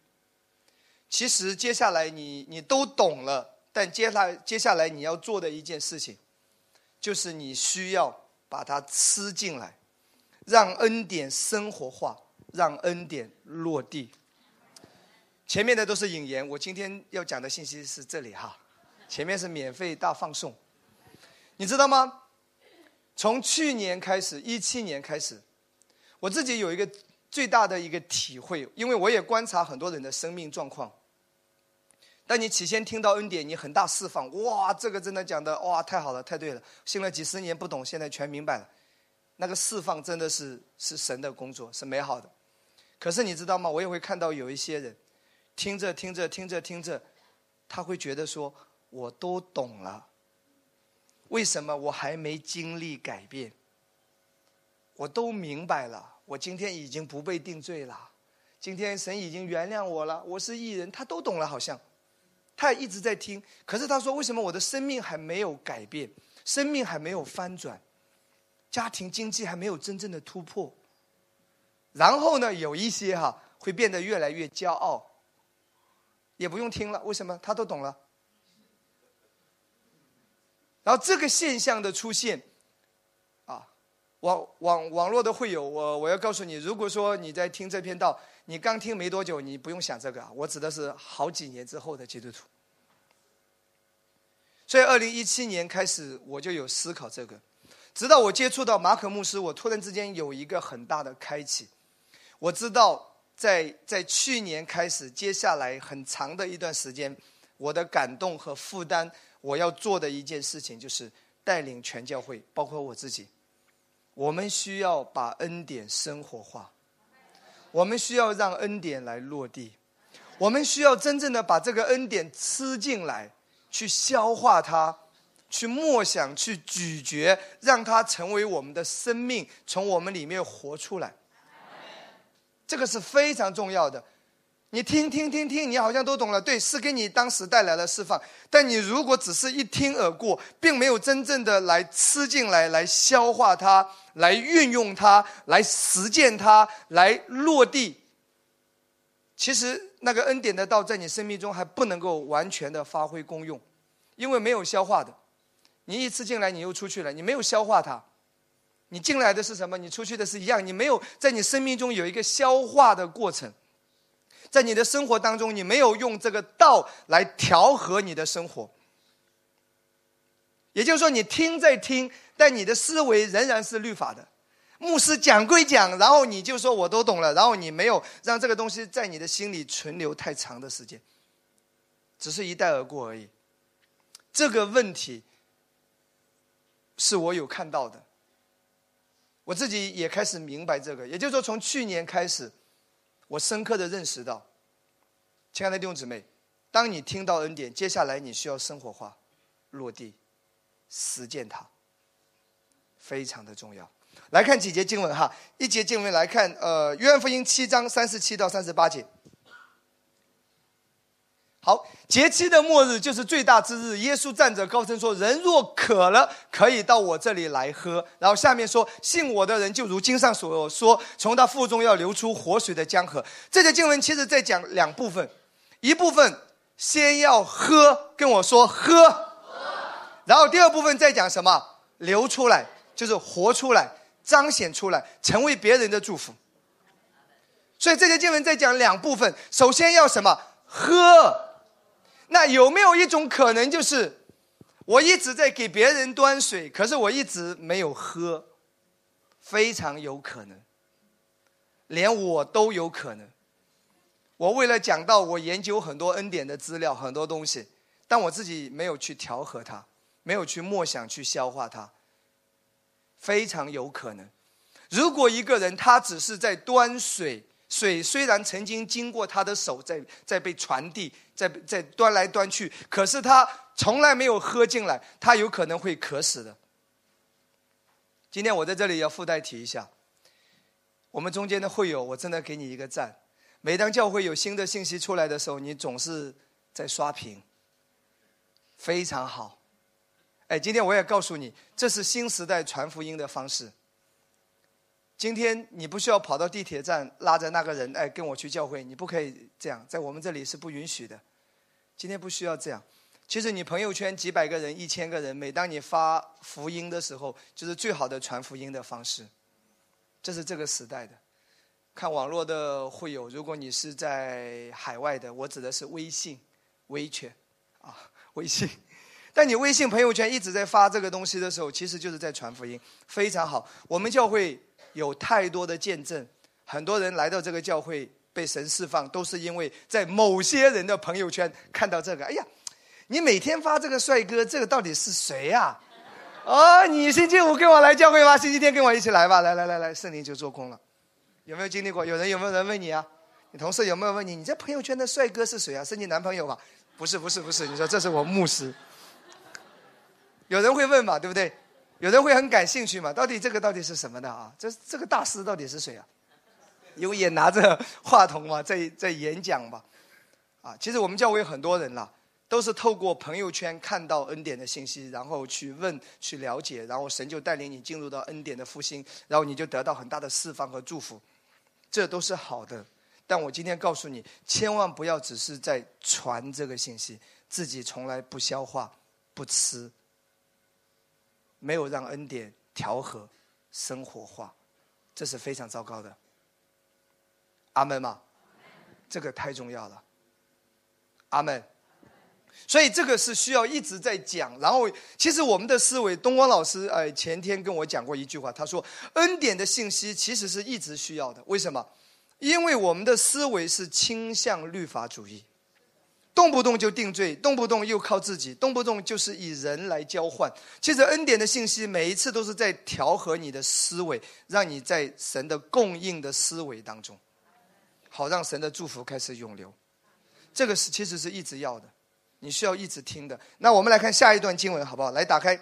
其实接下来你你都懂了，但接下来接下来你要做的一件事情。就是你需要把它吃进来，让恩典生活化，让恩典落地。前面的都是引言，我今天要讲的信息是这里哈。前面是免费大放送，你知道吗？从去年开始，一七年开始，我自己有一个最大的一个体会，因为我也观察很多人的生命状况。当你起先听到恩典，你很大释放，哇，这个真的讲的哇，太好了，太对了，信了几十年不懂，现在全明白了。那个释放真的是是神的工作，是美好的。可是你知道吗？我也会看到有一些人，听着听着听着听着，他会觉得说，我都懂了，为什么我还没经历改变？我都明白了，我今天已经不被定罪了，今天神已经原谅我了，我是艺人，他都懂了，好像。他也一直在听，可是他说：“为什么我的生命还没有改变，生命还没有翻转，家庭经济还没有真正的突破？”然后呢，有一些哈会变得越来越骄傲，也不用听了，为什么？他都懂了。然后这个现象的出现，啊，网网网络的会有我，我要告诉你，如果说你在听这篇道。你刚听没多久，你不用想这个啊，我指的是好几年之后的基督徒。所以，二零一七年开始，我就有思考这个，直到我接触到马可牧师，我突然之间有一个很大的开启。我知道，在在去年开始，接下来很长的一段时间，我的感动和负担，我要做的一件事情就是带领全教会，包括我自己，我们需要把恩典生活化。我们需要让恩典来落地，我们需要真正的把这个恩典吃进来，去消化它，去默想，去咀嚼，让它成为我们的生命，从我们里面活出来。这个是非常重要的。你听听听听，你好像都懂了，对，是给你当时带来了释放。但你如果只是一听而过，并没有真正的来吃进来、来消化它、来运用它、来实践它、来落地，其实那个恩典的道在你生命中还不能够完全的发挥功用，因为没有消化的。你一吃进来，你又出去了，你没有消化它。你进来的是什么？你出去的是一样，你没有在你生命中有一个消化的过程。在你的生活当中，你没有用这个道来调和你的生活，也就是说，你听在听，但你的思维仍然是律法的。牧师讲归讲，然后你就说我都懂了，然后你没有让这个东西在你的心里存留太长的时间，只是一带而过而已。这个问题是我有看到的，我自己也开始明白这个。也就是说，从去年开始。我深刻的认识到，亲爱的弟兄姊妹，当你听到恩典，接下来你需要生活化、落地、实践它，非常的重要。来看几节经文哈，一节经文来看，呃，约翰福音七章三十七到三十八节。好，节期的末日就是最大之日。耶稣站着高声说：“人若渴了，可以到我这里来喝。”然后下面说：“信我的人，就如经上所说，从他腹中要流出活水的江河。”这节经文其实在讲两部分，一部分先要喝，跟我说喝，然后第二部分在讲什么？流出来，就是活出来，彰显出来，成为别人的祝福。所以这节经文在讲两部分，首先要什么？喝。那有没有一种可能，就是我一直在给别人端水，可是我一直没有喝？非常有可能，连我都有可能。我为了讲到，我研究很多恩典的资料，很多东西，但我自己没有去调和它，没有去默想去消化它。非常有可能，如果一个人他只是在端水。水虽然曾经经过他的手，在在被传递，在在端来端去，可是他从来没有喝进来，他有可能会渴死的。今天我在这里要附带提一下，我们中间的会友，我真的给你一个赞。每当教会有新的信息出来的时候，你总是在刷屏，非常好。哎，今天我也告诉你，这是新时代传福音的方式。今天你不需要跑到地铁站拉着那个人，哎，跟我去教会，你不可以这样，在我们这里是不允许的。今天不需要这样。其实你朋友圈几百个人、一千个人，每当你发福音的时候，就是最好的传福音的方式。这是这个时代的。看网络的会有，如果你是在海外的，我指的是微信、微圈啊，微信。但你微信朋友圈一直在发这个东西的时候，其实就是在传福音，非常好。我们教会。有太多的见证，很多人来到这个教会被神释放，都是因为在某些人的朋友圈看到这个。哎呀，你每天发这个帅哥，这个到底是谁呀？哦，你星期五跟我来教会吧，星期天跟我一起来吧。来来来来，圣灵就做工了。有没有经历过？有人有没有人问你啊？你同事有没有问你？你这朋友圈的帅哥是谁啊？是你男朋友吧？不是不是不是，你说这是我牧师。有人会问嘛？对不对？有人会很感兴趣嘛？到底这个到底是什么的啊？这这个大师到底是谁啊？因为也拿着话筒嘛，在在演讲嘛。啊，其实我们教会很多人啦，都是透过朋友圈看到恩典的信息，然后去问、去了解，然后神就带领你进入到恩典的复兴，然后你就得到很大的释放和祝福，这都是好的。但我今天告诉你，千万不要只是在传这个信息，自己从来不消化、不吃。没有让恩典调和、生活化，这是非常糟糕的。阿门吗？这个太重要了。阿门。所以这个是需要一直在讲。然后，其实我们的思维，东光老师哎前天跟我讲过一句话，他说恩典的信息其实是一直需要的。为什么？因为我们的思维是倾向律法主义。动不动就定罪，动不动又靠自己，动不动就是以人来交换。其实恩典的信息每一次都是在调和你的思维，让你在神的供应的思维当中，好让神的祝福开始涌流。这个是其实是一直要的，你需要一直听的。那我们来看下一段经文好不好？来打开，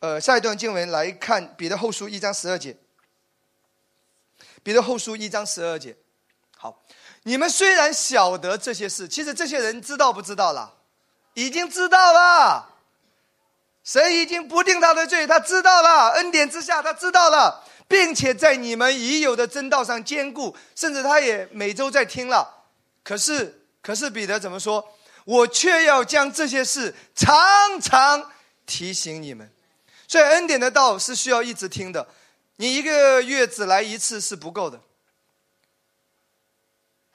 呃，下一段经文来看彼得后书一章十二节。彼得后书一章十二节。好，你们虽然晓得这些事，其实这些人知道不知道了？已经知道了。神已经不定他的罪，他知道了。恩典之下，他知道了，并且在你们已有的真道上坚固，甚至他也每周在听了。可是，可是彼得怎么说？我却要将这些事常常提醒你们。所以，恩典的道是需要一直听的。你一个月只来一次是不够的。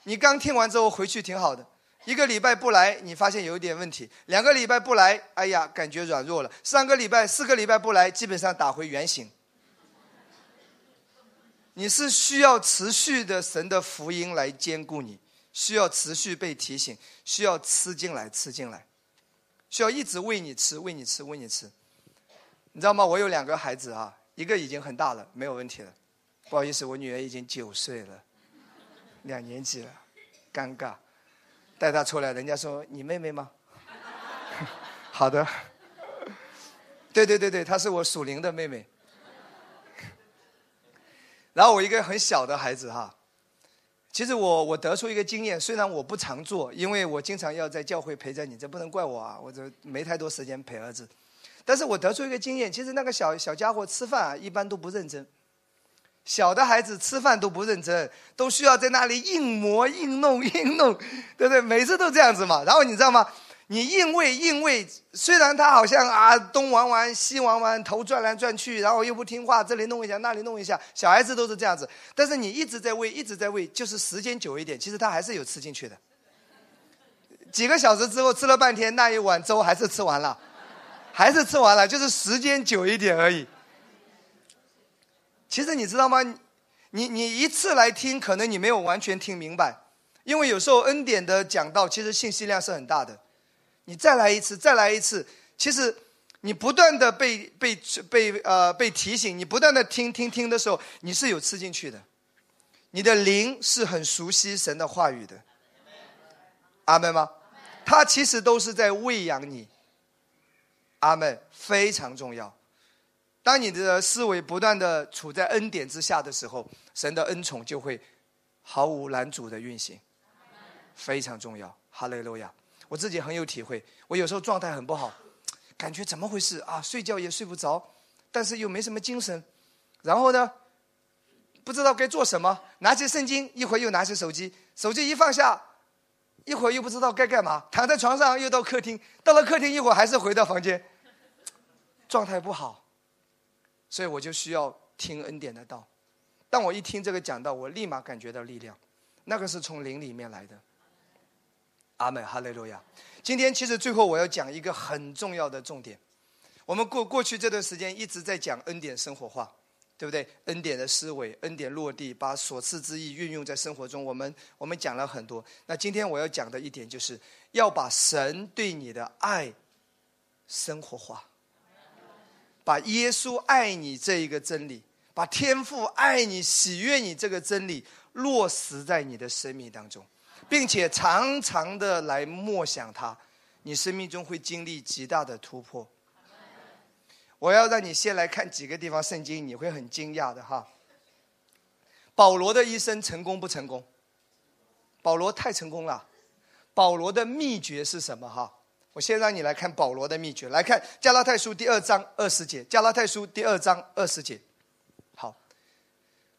你刚听完之后回去挺好的，一个礼拜不来，你发现有一点问题；两个礼拜不来，哎呀，感觉软弱了；三个礼拜、四个礼拜不来，基本上打回原形。你是需要持续的神的福音来兼顾你，需要持续被提醒，需要吃进来、吃进来，需要一直喂你吃、喂你吃、喂你吃。你知道吗？我有两个孩子啊，一个已经很大了，没有问题了。不好意思，我女儿已经九岁了，两年级了，尴尬。带她出来，人家说你妹妹吗？好的。对对对对，她是我属灵的妹妹。然后我一个很小的孩子哈，其实我我得出一个经验，虽然我不常做，因为我经常要在教会陪着你，这不能怪我啊，我这没太多时间陪儿子。但是我得出一个经验，其实那个小小家伙吃饭啊，一般都不认真。小的孩子吃饭都不认真，都需要在那里硬磨硬弄硬弄，对不对？每次都这样子嘛。然后你知道吗？你硬喂硬喂，虽然他好像啊东玩玩西玩玩，头转来转去，然后又不听话，这里弄一下那里弄一下，小孩子都是这样子。但是你一直在喂一直在喂，就是时间久一点，其实他还是有吃进去的。几个小时之后吃了半天，那一碗粥还是吃完了。还是吃完了，就是时间久一点而已。其实你知道吗？你你一次来听，可能你没有完全听明白，因为有时候恩典的讲道其实信息量是很大的。你再来一次，再来一次，其实你不断的被被被呃被提醒，你不断的听听听的时候，你是有吃进去的。你的灵是很熟悉神的话语的，阿门吗？他其实都是在喂养你。阿门，非常重要。当你的思维不断的处在恩典之下的时候，神的恩宠就会毫无拦阻的运行，非常重要。哈利路亚！我自己很有体会。我有时候状态很不好，感觉怎么回事啊？睡觉也睡不着，但是又没什么精神。然后呢，不知道该做什么，拿起圣经，一会儿又拿起手机，手机一放下。一会儿又不知道该干嘛，躺在床上又到客厅，到了客厅一会儿还是回到房间，状态不好，所以我就需要听恩典的道。当我一听这个讲道，我立马感觉到力量，那个是从灵里面来的。阿门，哈利路亚。今天其实最后我要讲一个很重要的重点，我们过过去这段时间一直在讲恩典生活化。对不对？恩典的思维，恩典落地，把所赐之意运用在生活中。我们我们讲了很多。那今天我要讲的一点，就是要把神对你的爱生活化，把耶稣爱你这一个真理，把天父爱你、喜悦你这个真理落实在你的生命当中，并且常常的来默想它，你生命中会经历极大的突破。我要让你先来看几个地方圣经，你会很惊讶的哈。保罗的一生成功不成功？保罗太成功了。保罗的秘诀是什么哈？我先让你来看保罗的秘诀，来看加拉太书第二章二十节。加拉太书第二章二十节。好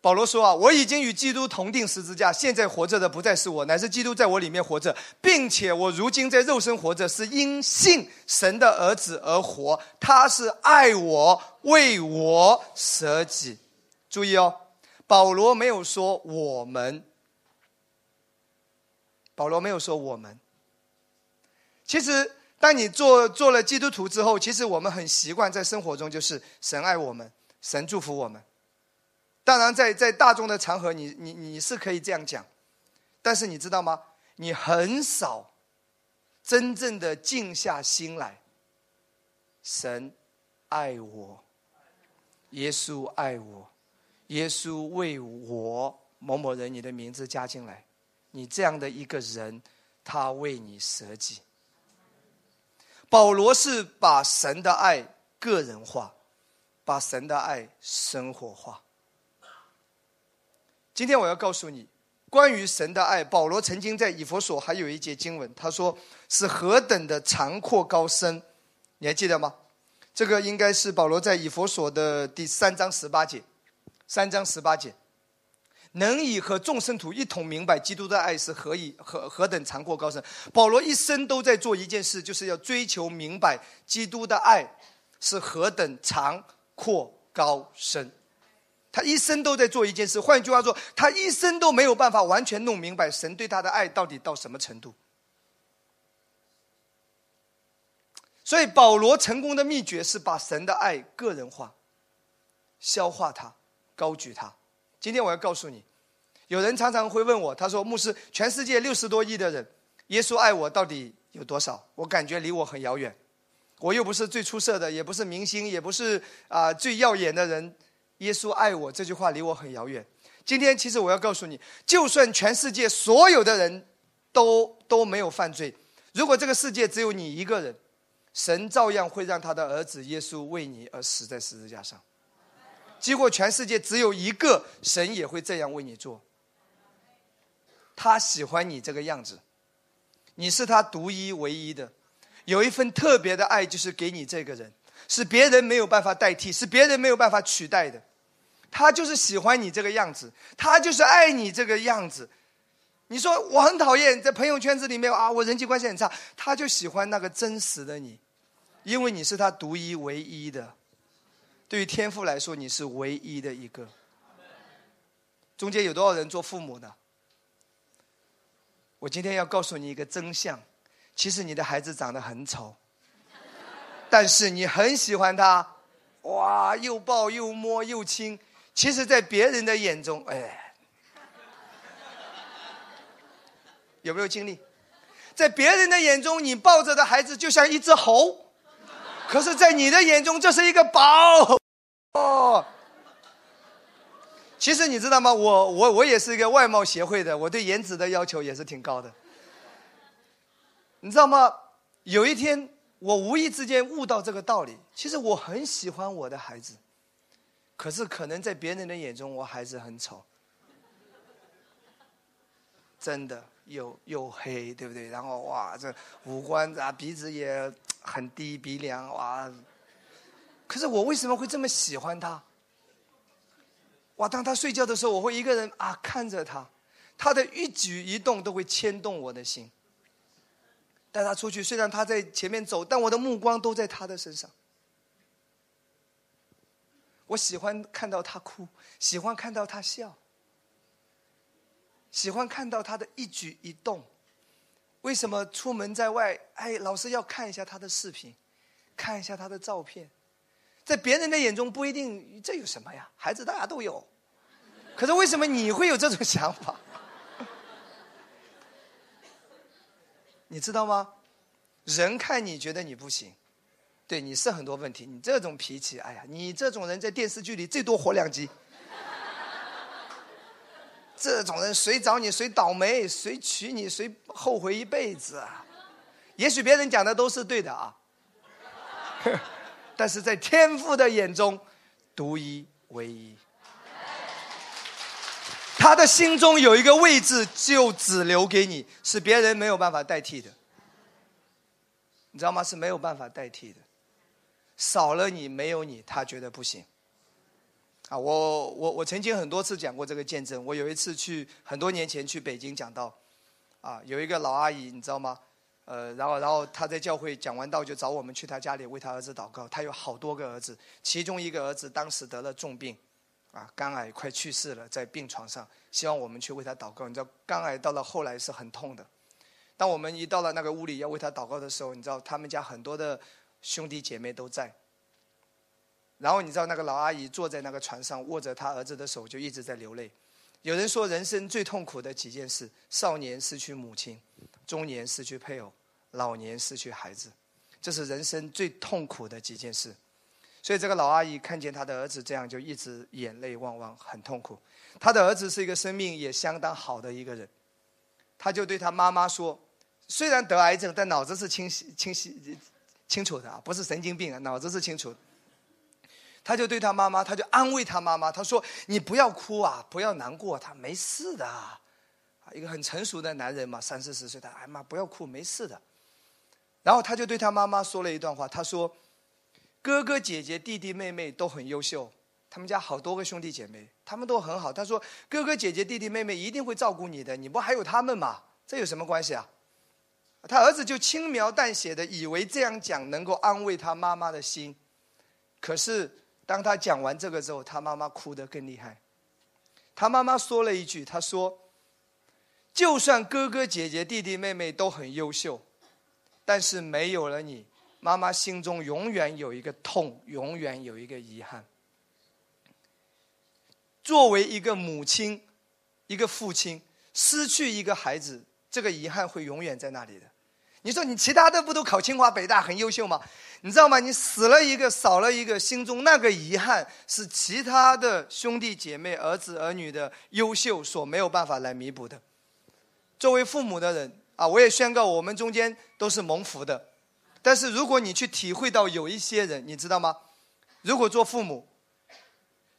保罗说啊，我已经与基督同定十字架，现在活着的不再是我，乃是基督在我里面活着，并且我如今在肉身活着，是因信神的儿子而活。他是爱我，为我舍己。注意哦，保罗没有说我们，保罗没有说我们。其实，当你做做了基督徒之后，其实我们很习惯在生活中就是神爱我们，神祝福我们。当然，在在大众的场合，你你你是可以这样讲，但是你知道吗？你很少真正的静下心来。神爱我，耶稣爱我，耶稣为我某某人你的名字加进来，你这样的一个人，他为你舍己。保罗是把神的爱个人化，把神的爱生活化。今天我要告诉你，关于神的爱，保罗曾经在以佛所还有一节经文，他说是何等的长阔高深，你还记得吗？这个应该是保罗在以佛所的第三章十八节，三章十八节，能以和众圣徒一同明白基督的爱是何以何何等长阔高深。保罗一生都在做一件事，就是要追求明白基督的爱是何等长阔高深。他一生都在做一件事，换句话说，他一生都没有办法完全弄明白神对他的爱到底到什么程度。所以，保罗成功的秘诀是把神的爱个人化、消化它、高举它。今天我要告诉你，有人常常会问我，他说：“牧师，全世界六十多亿的人，耶稣爱我到底有多少？我感觉离我很遥远，我又不是最出色的，也不是明星，也不是啊最耀眼的人。”耶稣爱我这句话离我很遥远。今天其实我要告诉你，就算全世界所有的人都都没有犯罪，如果这个世界只有你一个人，神照样会让他的儿子耶稣为你而死在十字架上。结果全世界只有一个，神也会这样为你做。他喜欢你这个样子，你是他独一唯一的，有一份特别的爱，就是给你这个人，是别人没有办法代替，是别人没有办法取代的。他就是喜欢你这个样子，他就是爱你这个样子。你说我很讨厌在朋友圈子里面啊，我人际关系很差。他就喜欢那个真实的你，因为你是他独一唯一的。对于天父来说，你是唯一的一个。中间有多少人做父母的？我今天要告诉你一个真相：其实你的孩子长得很丑，但是你很喜欢他，哇，又抱又摸又亲。其实，在别人的眼中，哎，有没有经历？在别人的眼中，你抱着的孩子就像一只猴，可是，在你的眼中，这是一个宝。哦，其实你知道吗？我我我也是一个外貌协会的，我对颜值的要求也是挺高的。你知道吗？有一天，我无意之间悟到这个道理。其实，我很喜欢我的孩子。可是，可能在别人的眼中，我还是很丑，真的又又黑，对不对？然后哇，这五官啊，鼻子也很低，鼻梁哇。可是我为什么会这么喜欢他？哇，当他睡觉的时候，我会一个人啊看着他，他的一举一动都会牵动我的心。带他出去，虽然他在前面走，但我的目光都在他的身上。我喜欢看到他哭，喜欢看到他笑，喜欢看到他的一举一动。为什么出门在外，哎，老师要看一下他的视频，看一下他的照片？在别人的眼中不一定，这有什么呀？孩子大家都有，可是为什么你会有这种想法？你知道吗？人看你觉得你不行。对你是很多问题，你这种脾气，哎呀，你这种人在电视剧里最多活两集。这种人谁找你谁倒霉，谁娶你谁后悔一辈子。也许别人讲的都是对的啊，但是在天父的眼中，独一唯一。他的心中有一个位置，就只留给你，是别人没有办法代替的。你知道吗？是没有办法代替的。少了你，没有你，他觉得不行。啊，我我我曾经很多次讲过这个见证。我有一次去很多年前去北京讲道，啊，有一个老阿姨，你知道吗？呃，然后然后她在教会讲完道就找我们去她家里为她儿子祷告。她有好多个儿子，其中一个儿子当时得了重病，啊，肝癌快去世了，在病床上，希望我们去为他祷告。你知道，肝癌到了后来是很痛的。当我们一到了那个屋里要为他祷告的时候，你知道他们家很多的。兄弟姐妹都在，然后你知道那个老阿姨坐在那个船上，握着她儿子的手，就一直在流泪。有人说，人生最痛苦的几件事：少年失去母亲，中年失去配偶，老年失去孩子，这是人生最痛苦的几件事。所以这个老阿姨看见她的儿子这样，就一直眼泪汪汪，很痛苦。她的儿子是一个生命也相当好的一个人，他就对他妈妈说：“虽然得癌症，但脑子是清晰清晰。”清楚的啊，不是神经病啊，脑子是清楚。他就对他妈妈，他就安慰他妈妈，他说：“你不要哭啊，不要难过，他没事的。”一个很成熟的男人嘛，三四十岁，他哎妈不要哭，没事的。然后他就对他妈妈说了一段话，他说：“哥哥姐姐弟弟妹妹都很优秀，他们家好多个兄弟姐妹，他们都很好。他说哥哥姐姐弟弟妹妹一定会照顾你的，你不还有他们吗？这有什么关系啊？”他儿子就轻描淡写的以为这样讲能够安慰他妈妈的心，可是当他讲完这个之后，他妈妈哭得更厉害。他妈妈说了一句：“他说，就算哥哥姐姐弟弟妹妹都很优秀。”但是没有了你，妈妈心中永远有一个痛，永远有一个遗憾。作为一个母亲，一个父亲，失去一个孩子，这个遗憾会永远在那里的。你说你其他的不都考清华北大很优秀吗？你知道吗？你死了一个，少了一个，心中那个遗憾是其他的兄弟姐妹、儿子儿女的优秀所没有办法来弥补的。作为父母的人。啊！我也宣告，我们中间都是蒙福的。但是，如果你去体会到有一些人，你知道吗？如果做父母，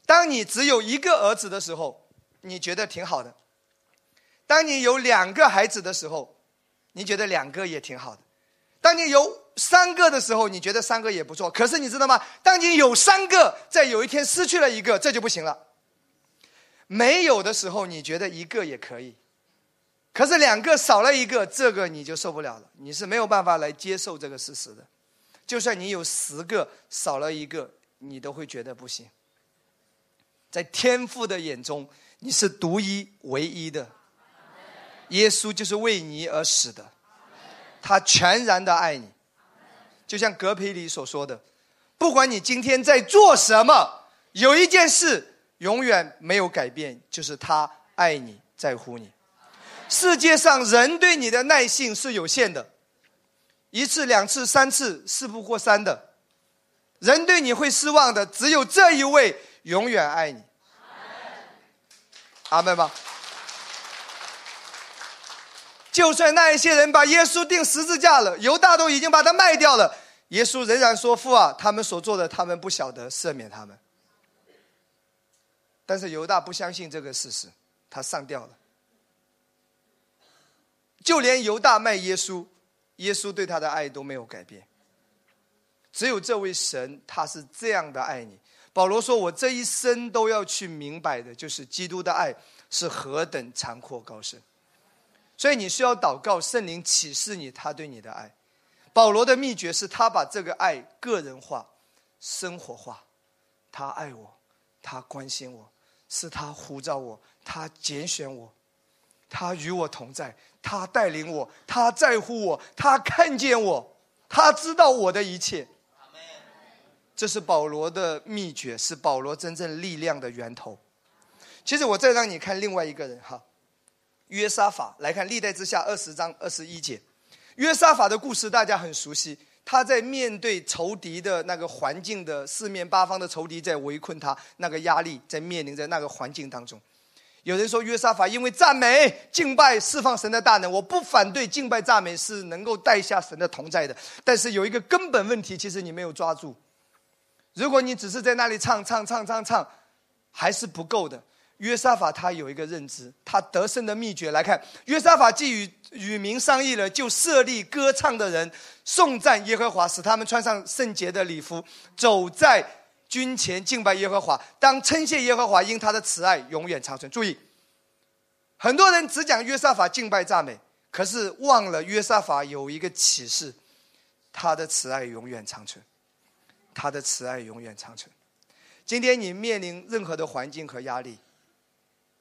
当你只有一个儿子的时候，你觉得挺好的；当你有两个孩子的时候，你觉得两个也挺好的；当你有三个的时候，你觉得三个也不错。可是，你知道吗？当你有三个，在有一天失去了一个，这就不行了。没有的时候，你觉得一个也可以。可是两个少了一个，这个你就受不了了，你是没有办法来接受这个事实的。就算你有十个少了一个，你都会觉得不行。在天父的眼中，你是独一唯一的。耶稣就是为你而死的，他全然的爱你。就像格培里所说的，不管你今天在做什么，有一件事永远没有改变，就是他爱你，在乎你。世界上人对你的耐性是有限的，一次、两次、三次，事不过三的。人对你会失望的，只有这一位永远爱你。阿门吗？就算那一些人把耶稣钉十字架了，犹大都已经把他卖掉了，耶稣仍然说：“父啊，他们所做的，他们不晓得，赦免他们。”但是犹大不相信这个事实，他上吊了。就连犹大卖耶稣，耶稣对他的爱都没有改变。只有这位神，他是这样的爱你。保罗说：“我这一生都要去明白的，就是基督的爱是何等残阔高深。”所以你需要祷告，圣灵启示你他对你的爱。保罗的秘诀是他把这个爱个人化、生活化。他爱我，他关心我，是他呼召我，他拣选我，他与我同在。他带领我，他在乎我，他看见我，他知道我的一切。这是保罗的秘诀，是保罗真正力量的源头。其实我再让你看另外一个人哈，约沙法来看历代之下二十章二十一节，约沙法的故事大家很熟悉。他在面对仇敌的那个环境的四面八方的仇敌在围困他，那个压力在面临在那个环境当中。有人说约沙法因为赞美敬拜释放神的大能，我不反对敬拜赞美是能够带下神的同在的。但是有一个根本问题，其实你没有抓住。如果你只是在那里唱唱唱唱唱，还是不够的。约沙法他有一个认知，他得胜的秘诀来看，约沙法既与与民商议了，就设立歌唱的人颂赞耶和华，使他们穿上圣洁的礼服，走在。军前敬拜耶和华，当称谢耶和华，因他的慈爱永远长存。注意，很多人只讲约沙法敬拜赞美，可是忘了约沙法有一个启示：他的慈爱永远长存，他的慈爱永远长存。今天你面临任何的环境和压力，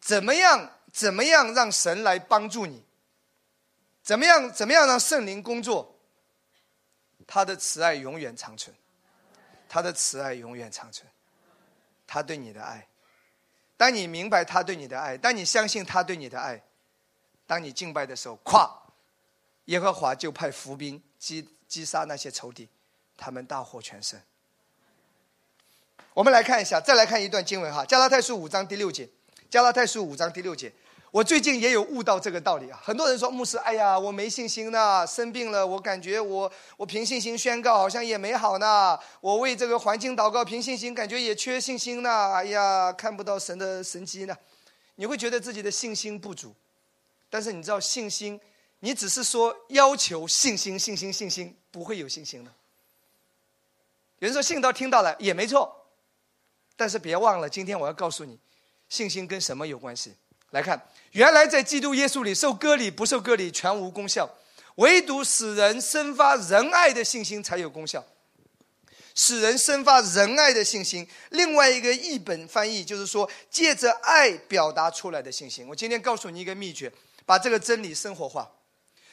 怎么样？怎么样让神来帮助你？怎么样？怎么样让圣灵工作？他的慈爱永远长存。他的慈爱永远长存，他对你的爱。当你明白他对你的爱，当你相信他对你的爱，当你敬拜的时候，咵，耶和华就派伏兵击击杀那些仇敌，他们大获全胜。我们来看一下，再来看一段经文哈，《加拉太书》五章第六节，《加拉太书》五章第六节。我最近也有悟到这个道理啊！很多人说牧师，哎呀，我没信心呢，生病了，我感觉我我凭信心宣告好像也没好呢。我为这个环境祷告，凭信心感觉也缺信心呢。哎呀，看不到神的神迹呢，你会觉得自己的信心不足。但是你知道信心，你只是说要求信心，信心，信心，不会有信心的。有人说信都听到了也没错，但是别忘了，今天我要告诉你，信心跟什么有关系？来看，原来在基督耶稣里受割礼不受割礼全无功效，唯独使人生发仁爱的信心才有功效。使人生发仁爱的信心。另外一个译本翻译就是说，借着爱表达出来的信心。我今天告诉你一个秘诀，把这个真理生活化。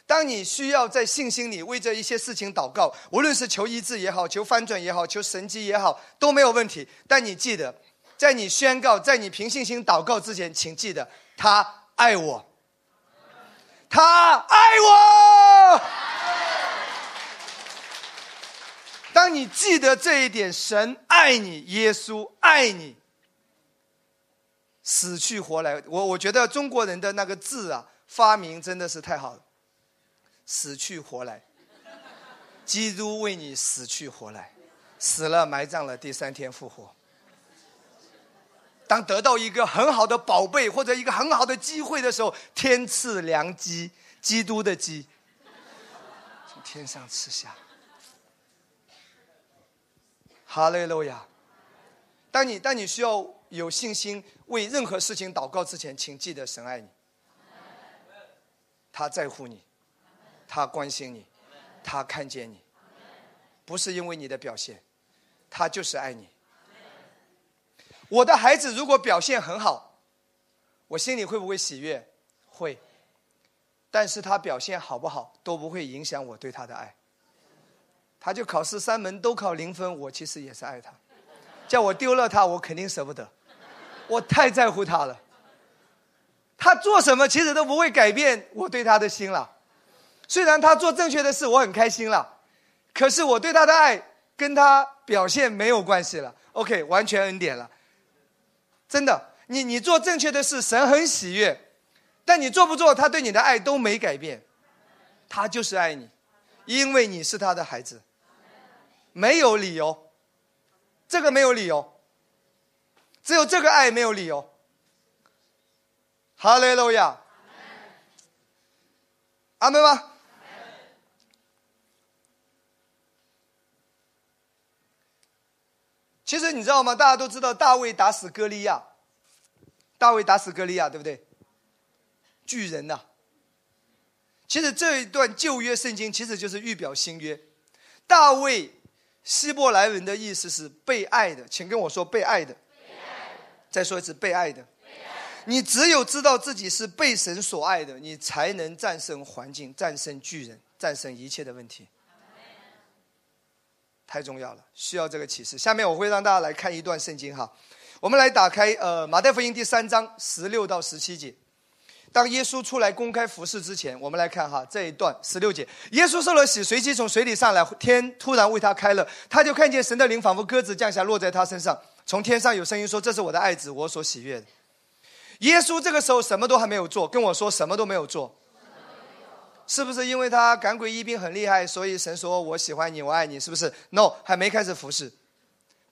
当你需要在信心里为这一些事情祷告，无论是求医治也好，求翻转也好，求神迹也好，都没有问题。但你记得，在你宣告、在你凭信心祷告之前，请记得，他爱我，他爱我。当你记得这一点，神爱你，耶稣爱你，死去活来。我我觉得中国人的那个字啊，发明真的是太好了，死去活来。基督为你死去活来，死了埋葬了，第三天复活。当得到一个很好的宝贝或者一个很好的机会的时候，天赐良机，基督的机，从天上赐下。哈利路亚！当你当你需要有信心为任何事情祷告之前，请记得神爱你，他在乎你，他关心你，他看见你，不是因为你的表现，他就是爱你。我的孩子如果表现很好，我心里会不会喜悦？会。但是他表现好不好都不会影响我对他的爱。他就考试三门都考零分，我其实也是爱他。叫我丢了他，我肯定舍不得。我太在乎他了。他做什么其实都不会改变我对他的心了。虽然他做正确的事，我很开心了。可是我对他的爱跟他表现没有关系了。OK，完全恩典了。真的，你你做正确的事，神很喜悦。但你做不做，他对你的爱都没改变。他就是爱你，因为你是他的孩子。没有理由，这个没有理由，只有这个爱没有理由。哈利路亚，阿门吗？其实你知道吗？大家都知道大卫打死歌利亚，大卫打死歌利亚，对不对？巨人呐！其实这一段旧约圣经其实就是预表新约，大卫。希伯来文的意思是被爱的，请跟我说被爱的。再说一次，被爱的。你只有知道自己是被神所爱的，你才能战胜环境，战胜巨人，战胜一切的问题。太重要了，需要这个启示。下面我会让大家来看一段圣经哈，我们来打开呃马太福音第三章十六到十七节。当耶稣出来公开服侍之前，我们来看哈这一段十六节。耶稣受了洗，随即从水里上来，天突然为他开了，他就看见神的灵仿佛鸽子降下，落在他身上。从天上有声音说：“这是我的爱子，我所喜悦的。”耶稣这个时候什么都还没有做，跟我说什么都没有做，是不是因为他赶鬼医病很厉害，所以神说我喜欢你，我爱你？是不是？No，还没开始服侍，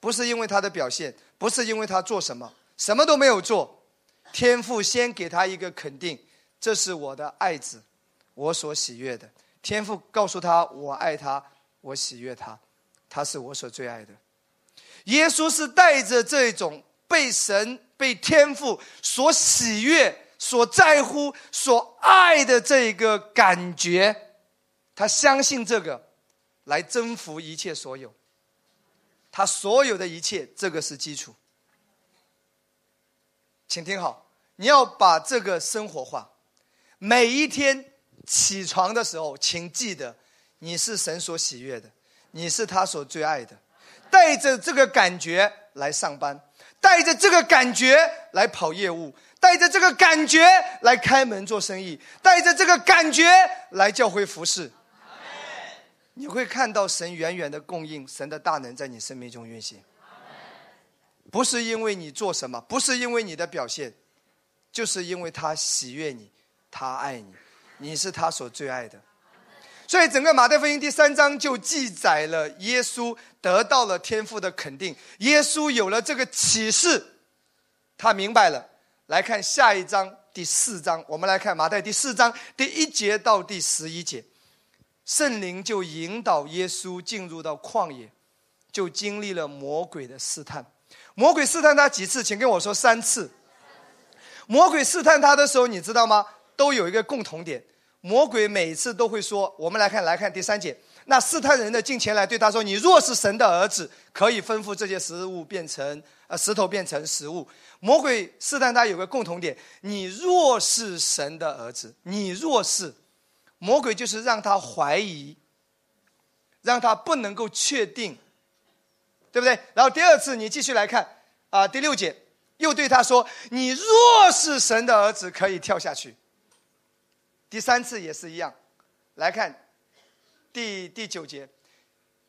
不是因为他的表现，不是因为他做什么，什么都没有做。天父先给他一个肯定，这是我的爱子，我所喜悦的。天父告诉他，我爱他，我喜悦他，他是我所最爱的。耶稣是带着这种被神、被天父所喜悦、所在乎、所爱的这个感觉，他相信这个，来征服一切所有。他所有的一切，这个是基础。请听好。你要把这个生活化，每一天起床的时候，请记得你是神所喜悦的，你是他所最爱的，带着这个感觉来上班，带着这个感觉来跑业务，带着这个感觉来开门做生意，带着这个感觉来教会服侍。你会看到神远远的供应，神的大能在你生命中运行。不是因为你做什么，不是因为你的表现。就是因为他喜悦你，他爱你，你是他所最爱的，所以整个马太福音第三章就记载了耶稣得到了天父的肯定，耶稣有了这个启示，他明白了。来看下一章第四章，我们来看马太第四章第一节到第十一节，圣灵就引导耶稣进入到旷野，就经历了魔鬼的试探。魔鬼试探他几次？请跟我说三次。魔鬼试探他的时候，你知道吗？都有一个共同点，魔鬼每次都会说：“我们来看，来看第三节。”那试探人的进前来对他说：“你若是神的儿子，可以吩咐这些食物变成呃石头变成食物。”魔鬼试探他有个共同点：你若是神的儿子，你若是，魔鬼就是让他怀疑，让他不能够确定，对不对？然后第二次你继续来看啊，第六节又对他说：“你若是神的儿子，可以跳下去。”第三次也是一样，来看。第第九节，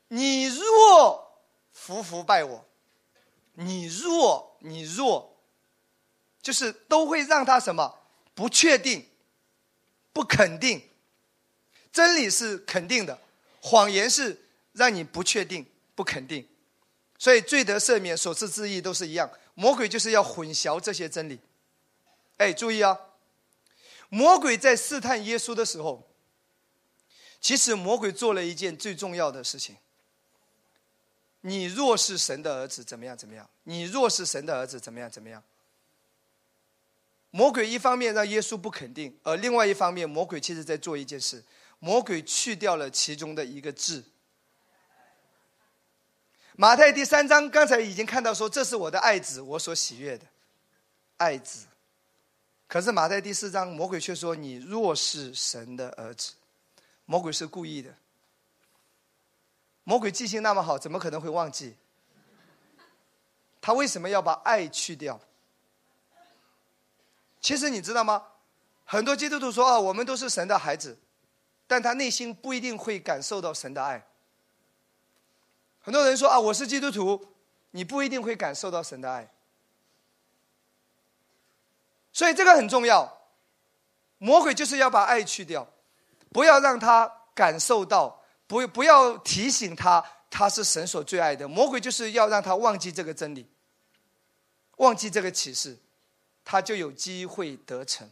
你若服服拜我，你若你若，就是都会让他什么不确定、不肯定。真理是肯定的，谎言是让你不确定、不肯定。所以罪得赦免、所赐之意都是一样。魔鬼就是要混淆这些真理。哎，注意啊！魔鬼在试探耶稣的时候。其实魔鬼做了一件最重要的事情。你若是神的儿子，怎么样？怎么样？你若是神的儿子，怎么样？怎么样？魔鬼一方面让耶稣不肯定，而另外一方面，魔鬼其实在做一件事：魔鬼去掉了其中的一个字。马太第三章刚才已经看到说：“这是我的爱子，我所喜悦的爱子。”可是马太第四章，魔鬼却说：“你若是神的儿子。”魔鬼是故意的。魔鬼记性那么好，怎么可能会忘记？他为什么要把爱去掉？其实你知道吗？很多基督徒说啊，我们都是神的孩子，但他内心不一定会感受到神的爱。很多人说啊，我是基督徒，你不一定会感受到神的爱。所以这个很重要。魔鬼就是要把爱去掉。不要让他感受到，不不要提醒他，他是神所最爱的。魔鬼就是要让他忘记这个真理，忘记这个启示，他就有机会得逞。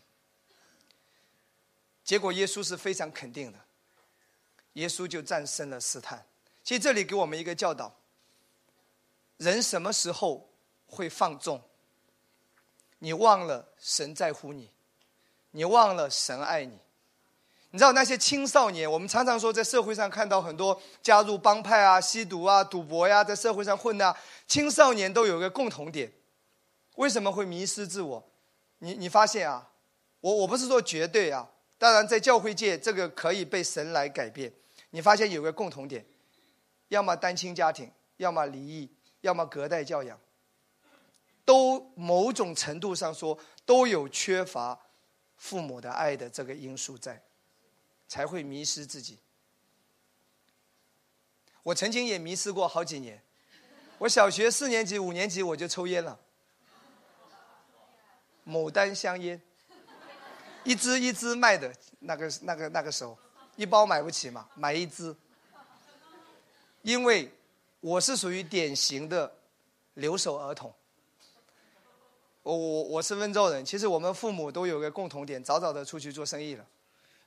结果耶稣是非常肯定的，耶稣就战胜了试探。其实这里给我们一个教导：人什么时候会放纵？你忘了神在乎你，你忘了神爱你。你知道那些青少年，我们常常说在社会上看到很多加入帮派啊、吸毒啊、赌博呀，在社会上混啊。青少年都有个共同点，为什么会迷失自我？你你发现啊，我我不是说绝对啊，当然在教会界这个可以被神来改变。你发现有个共同点，要么单亲家庭，要么离异，要么隔代教养，都某种程度上说都有缺乏父母的爱的这个因素在。才会迷失自己。我曾经也迷失过好几年。我小学四年级、五年级我就抽烟了，牡丹香烟，一支一支卖的，那个那个那个时候，一包买不起嘛，买一支。因为我是属于典型的留守儿童。我我我是温州人，其实我们父母都有个共同点，早早的出去做生意了。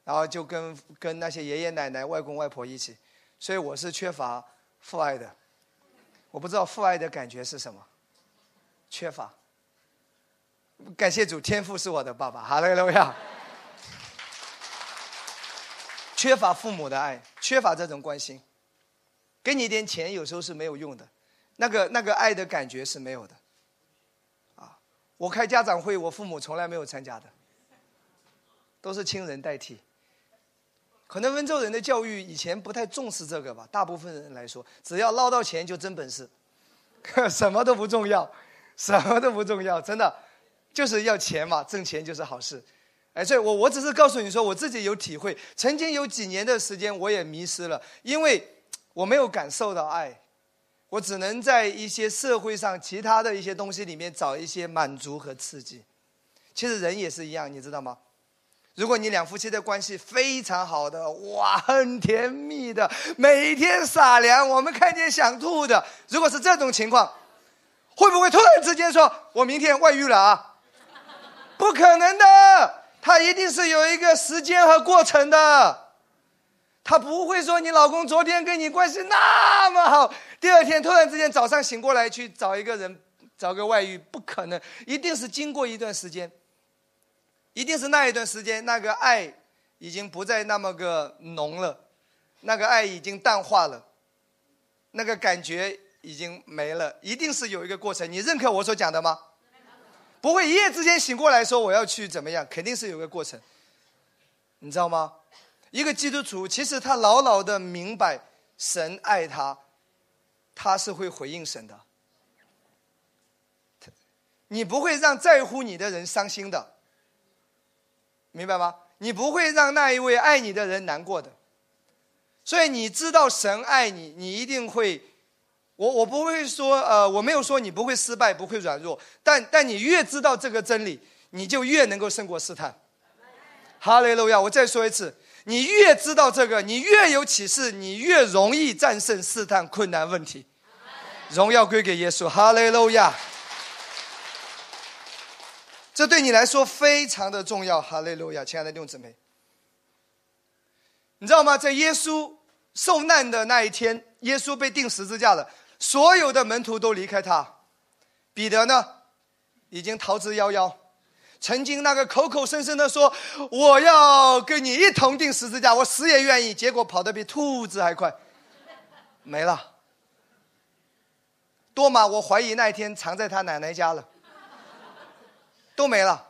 然后就跟跟那些爷爷奶奶、外公外婆一起，所以我是缺乏父爱的。我不知道父爱的感觉是什么，缺乏。感谢主，天父是我的爸爸，哈利路亚。缺乏父母的爱，缺乏这种关心，给你一点钱有时候是没有用的，那个那个爱的感觉是没有的。啊，我开家长会，我父母从来没有参加的，都是亲人代替。可能温州人的教育以前不太重视这个吧，大部分人来说，只要捞到钱就真本事，什么都不重要，什么都不重要，真的，就是要钱嘛，挣钱就是好事。哎，所以我我只是告诉你说，我自己有体会，曾经有几年的时间我也迷失了，因为我没有感受到爱，我只能在一些社会上其他的一些东西里面找一些满足和刺激。其实人也是一样，你知道吗？如果你两夫妻的关系非常好的，哇，很甜蜜的，每天撒粮，我们看见想吐的。如果是这种情况，会不会突然之间说：“我明天外遇了啊？”不可能的，他一定是有一个时间和过程的。他不会说你老公昨天跟你关系那么好，第二天突然之间早上醒过来去找一个人，找个外遇，不可能，一定是经过一段时间，一定是那一段时间那个爱已经不再那么个浓了，那个爱已经淡化了，那个感觉已经没了，一定是有一个过程。你认可我所讲的吗？不会一夜之间醒过来说我要去怎么样，肯定是有个过程，你知道吗？一个基督徒其实他牢牢的明白神爱他，他是会回应神的。你不会让在乎你的人伤心的，明白吗？你不会让那一位爱你的人难过的。所以你知道神爱你，你一定会。我我不会说，呃，我没有说你不会失败，不会软弱，但但你越知道这个真理，你就越能够胜过试探。哈利路亚！我再说一次，你越知道这个，你越有启示，你越容易战胜试探、困难问题。荣耀归给耶稣，哈利路亚！这对你来说非常的重要，哈利路亚，亲爱的弟兄姊妹。你知道吗？在耶稣受难的那一天，耶稣被钉十字架了。所有的门徒都离开他，彼得呢，已经逃之夭夭。曾经那个口口声声的说我要跟你一同钉十字架，我死也愿意，结果跑得比兔子还快，没了。多马，我怀疑那一天藏在他奶奶家了，都没了。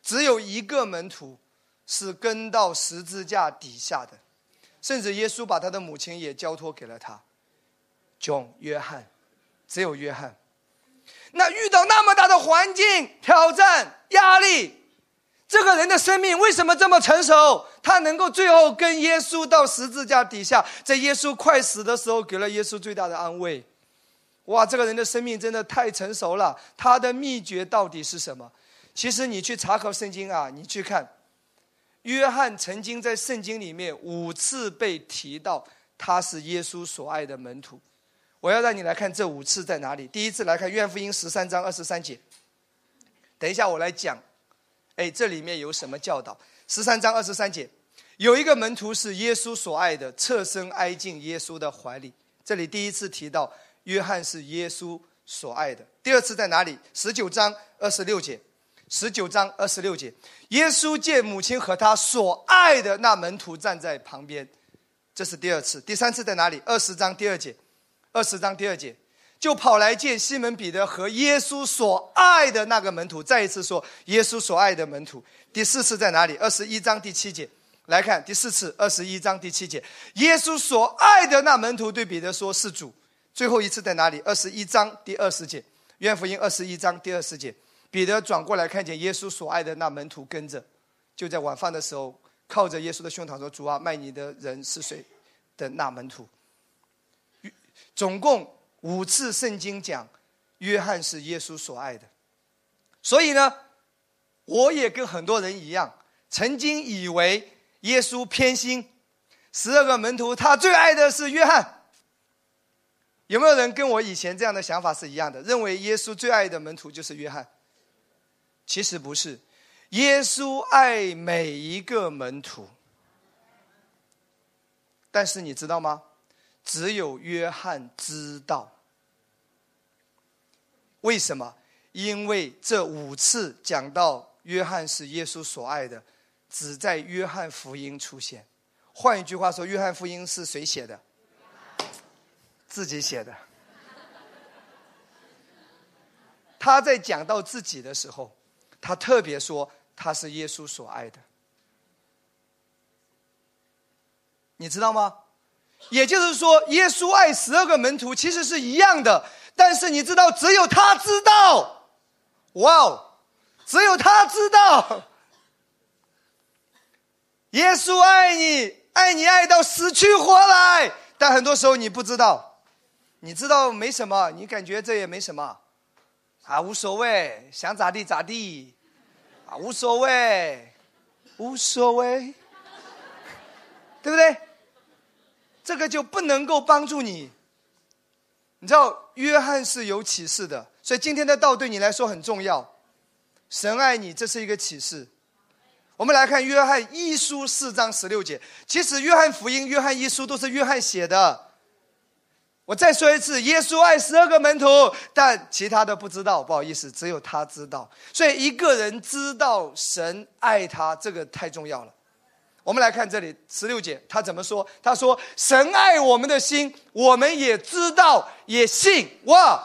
只有一个门徒是跟到十字架底下的，甚至耶稣把他的母亲也交托给了他。囧约翰，只有约翰。那遇到那么大的环境挑战压力，这个人的生命为什么这么成熟？他能够最后跟耶稣到十字架底下，在耶稣快死的时候，给了耶稣最大的安慰。哇，这个人的生命真的太成熟了。他的秘诀到底是什么？其实你去查考圣经啊，你去看，约翰曾经在圣经里面五次被提到，他是耶稣所爱的门徒。我要让你来看这五次在哪里。第一次来看约翰福音十三章二十三节。等一下我来讲，哎，这里面有什么教导？十三章二十三节，有一个门徒是耶稣所爱的，侧身挨进耶稣的怀里。这里第一次提到约翰是耶稣所爱的。第二次在哪里？十九章二十六节。十九章二十六节，耶稣见母亲和他所爱的那门徒站在旁边，这是第二次。第三次在哪里？二十章第二节。二十章第二节，就跑来见西门彼得和耶稣所爱的那个门徒。再一次说，耶稣所爱的门徒。第四次在哪里？二十一章第七节，来看第四次。二十一章第七节，耶稣所爱的那门徒对彼得说：“是主。”最后一次在哪里？二十一章第二十节，约福音二十一章第二十节，彼得转过来看见耶稣所爱的那门徒跟着，就在晚饭的时候，靠着耶稣的胸膛说：“主啊，卖你的人是谁？”的那门徒。总共五次圣经讲，约翰是耶稣所爱的，所以呢，我也跟很多人一样，曾经以为耶稣偏心，十二个门徒他最爱的是约翰。有没有人跟我以前这样的想法是一样的？认为耶稣最爱的门徒就是约翰？其实不是，耶稣爱每一个门徒，但是你知道吗？只有约翰知道，为什么？因为这五次讲到约翰是耶稣所爱的，只在约翰福音出现。换一句话说，约翰福音是谁写的？自己写的。他在讲到自己的时候，他特别说他是耶稣所爱的。你知道吗？也就是说，耶稣爱十二个门徒其实是一样的，但是你知道，只有他知道，哇哦，只有他知道，耶稣爱你，爱你爱到死去活来，但很多时候你不知道，你知道没什么，你感觉这也没什么，啊，无所谓，想咋地咋地，啊，无所谓，无所谓，对不对？这个就不能够帮助你。你知道，约翰是有启示的，所以今天的道对你来说很重要。神爱你，这是一个启示。我们来看约翰一书四章十六节。其实约翰福音、约翰一书都是约翰写的。我再说一次，耶稣爱十二个门徒，但其他的不知道，不好意思，只有他知道。所以一个人知道神爱他，这个太重要了。我们来看这里十六节，他怎么说？他说：“神爱我们的心，我们也知道，也信。”哇！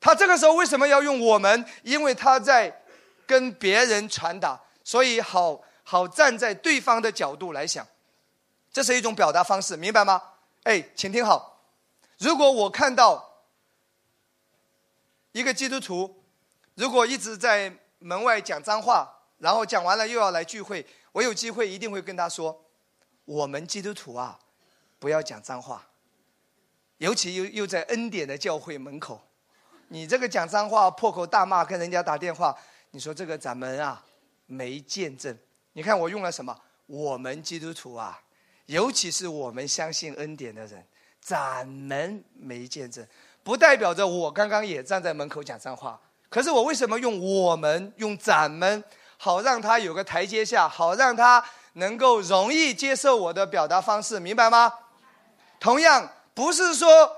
他这个时候为什么要用我们？因为他在跟别人传达，所以好好站在对方的角度来想，这是一种表达方式，明白吗？哎，请听好。如果我看到一个基督徒，如果一直在门外讲脏话，然后讲完了又要来聚会，我有机会一定会跟他说：“我们基督徒啊，不要讲脏话，尤其又又在恩典的教会门口，你这个讲脏话、破口大骂、跟人家打电话，你说这个咱们啊没见证。你看我用了什么？我们基督徒啊。”尤其是我们相信恩典的人，咱们没见证，不代表着我刚刚也站在门口讲脏话。可是我为什么用我们用咱们，好让他有个台阶下，好让他能够容易接受我的表达方式，明白吗？同样，不是说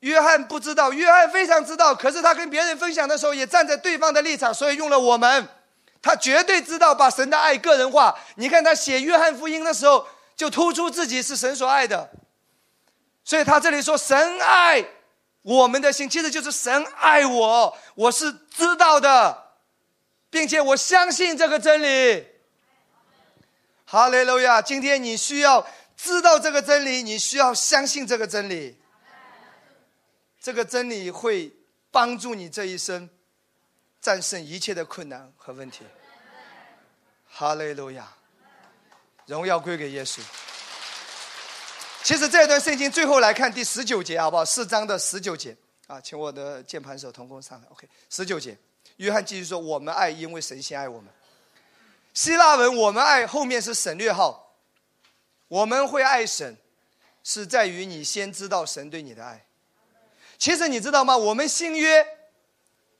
约翰不知道，约翰非常知道，可是他跟别人分享的时候也站在对方的立场，所以用了我们。他绝对知道把神的爱个人化。你看他写约翰福音的时候。就突出自己是神所爱的，所以他这里说神爱我们的心，其实就是神爱我，我是知道的，并且我相信这个真理。哈雷路亚！今天你需要知道这个真理，你需要相信这个真理，这个真理会帮助你这一生战胜一切的困难和问题。哈雷路亚！荣耀归给耶稣。其实这段圣经最后来看第十九节，好不好？四章的十九节啊，请我的键盘手同工上来。OK，十九节，约翰继续说：“我们爱，因为神先爱我们。”希腊文“我们爱”后面是省略号。我们会爱神，是在于你先知道神对你的爱。其实你知道吗？我们新约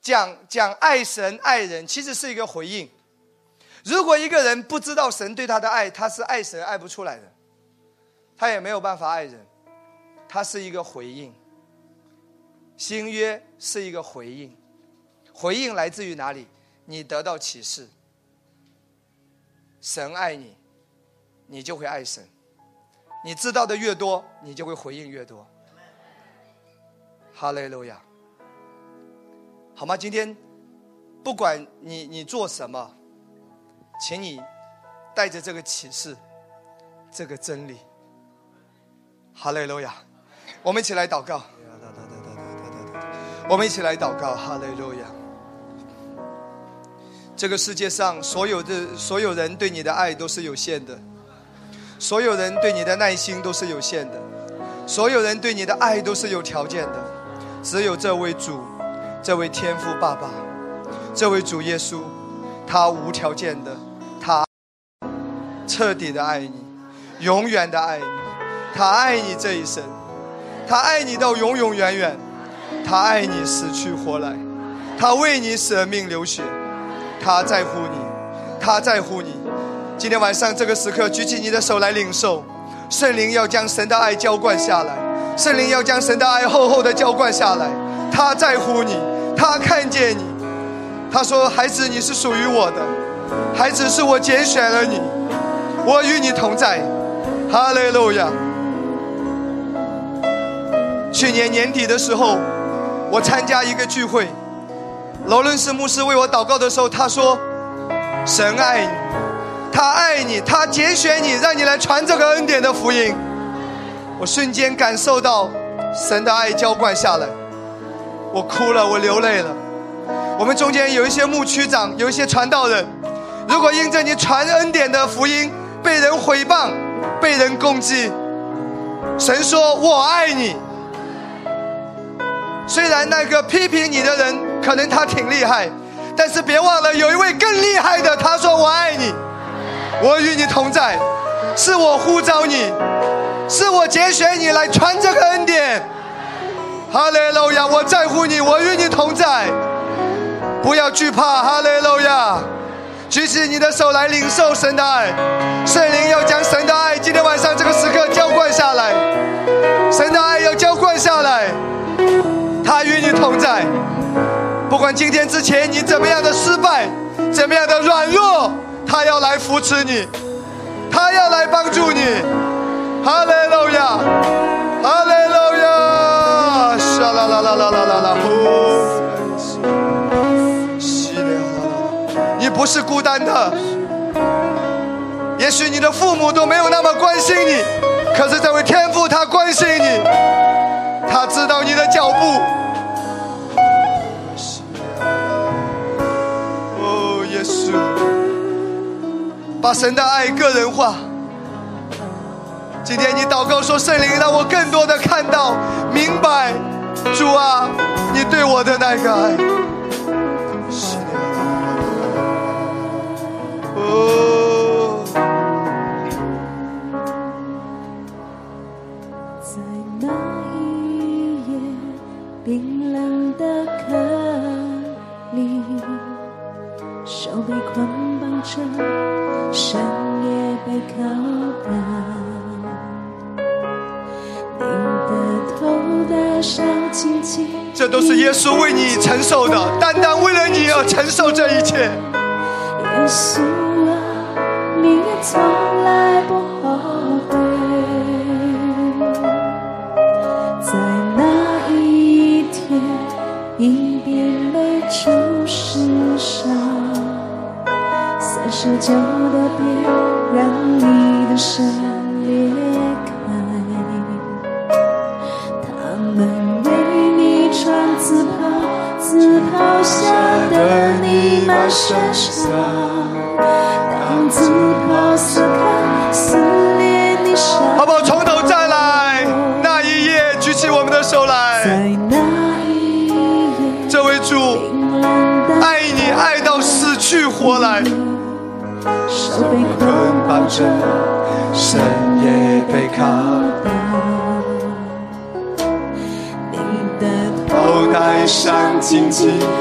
讲讲爱神爱人，其实是一个回应。如果一个人不知道神对他的爱，他是爱神爱不出来的，他也没有办法爱人，他是一个回应。新约是一个回应，回应来自于哪里？你得到启示，神爱你，你就会爱神。你知道的越多，你就会回应越多。哈利路亚，好吗？今天不管你你做什么。请你带着这个启示，这个真理，哈利路亚！我们一起来祷告。我们一起来祷告，哈利路亚！这个世界上所有的所有人对你的爱都是有限的，所有人对你的耐心都是有限的，所有人对你的爱都是有条件的，只有这位主，这位天父爸爸，这位主耶稣。他无条件的，彻底的爱你，永远的爱你，他爱你这一生，他爱你到永永远远，他爱你死去活来，他为你舍命流血，他在乎你，他在乎你。今天晚上这个时刻，举起你的手来领受，圣灵要将神的爱浇灌下来，圣灵要将神的爱厚厚的浇灌下来。他在乎你，他看见你。他说：“孩子，你是属于我的，孩子是我拣选了你，我与你同在。”哈利路亚。去年年底的时候，我参加一个聚会，劳伦斯牧师为我祷告的时候，他说：“神爱你，他爱你，他拣选你，让你来传这个恩典的福音。”我瞬间感受到神的爱浇灌下来，我哭了，我流泪了。我们中间有一些牧区长，有一些传道人。如果因着你传恩典的福音被人毁谤、被人攻击，神说我爱你。虽然那个批评你的人可能他挺厉害，但是别忘了有一位更厉害的，他说我爱你，我与你同在，是我呼召你，是我拣选你来传这个恩典。哈利路亚！我在乎你，我与你同在。不要惧怕，哈利路亚！举起你的手来领受神的爱，圣灵要将神的爱今天晚上这个时刻浇灌下来，神的爱要浇灌下来，他与你同在。不管今天之前你怎么样的失败，怎么样的软弱，他要来扶持你，他要来帮助你。哈利路亚，哈利路亚，沙啦啦啦啦啦啦啦，呼，不是孤单的。也许你的父母都没有那么关心你，可是这位天父他关心你，他知道你的脚步。哦，耶稣，把神的爱个人化。今天你祷告说：“圣灵，让我更多的看到、明白，主啊，你对我的那个爱。”这都是耶稣为你承受的，单单为了你而承受这一切。上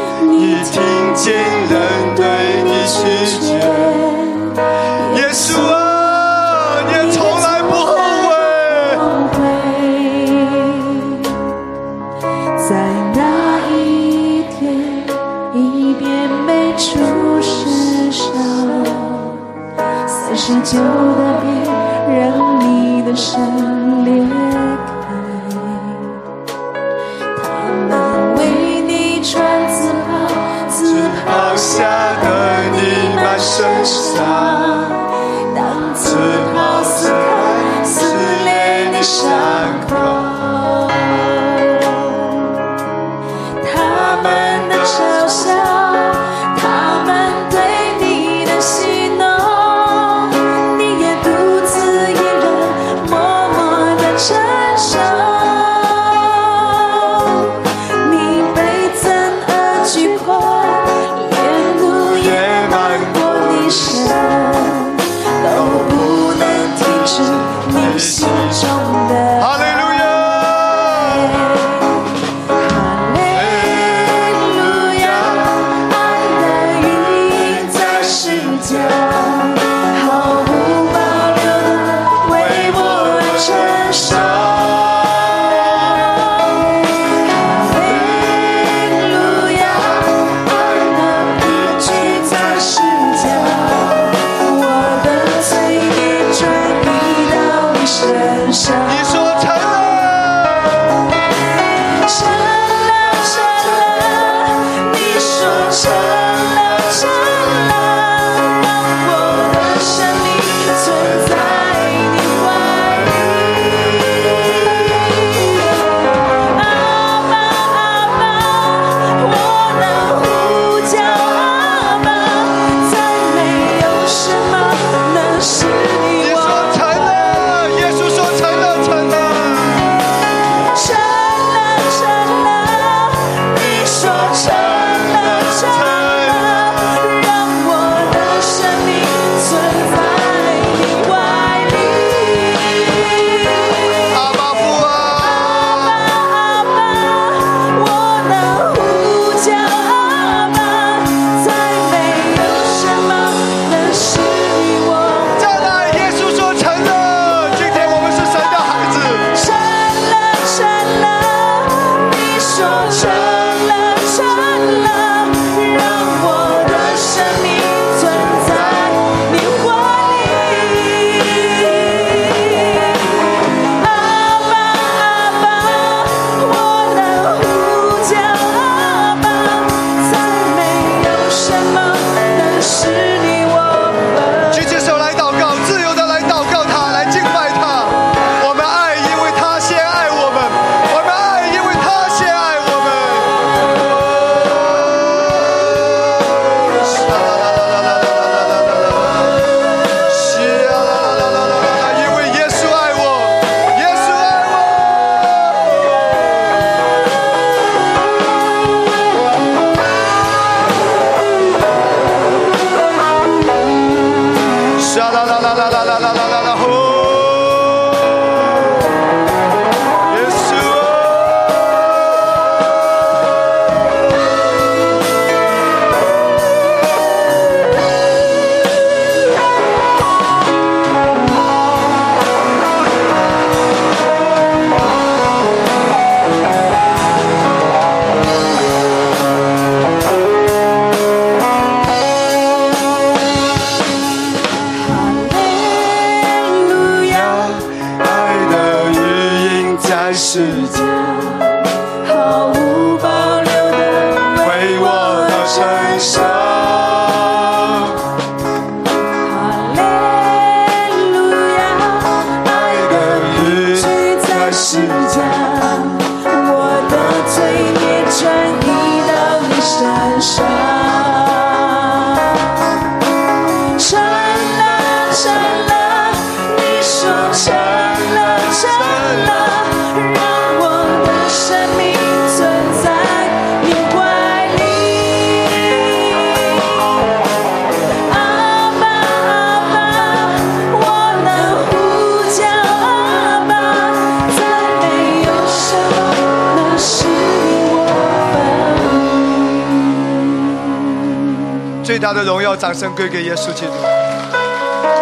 掌声归给耶稣基督，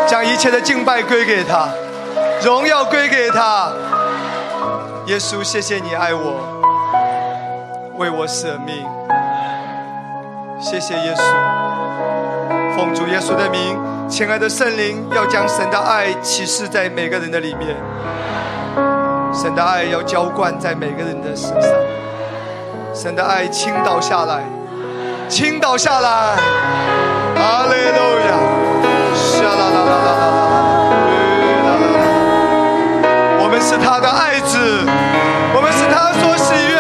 将一切的敬拜归给他，荣耀归给他。耶稣，谢谢你爱我，为我舍命。谢谢耶稣，奉主耶稣的名，亲爱的圣灵，要将神的爱启示在每个人的里面，神的爱要浇灌在每个人的身上，神的爱倾倒下来，倾倒下来。阿门！我们是他的爱子，我们是他所喜悦。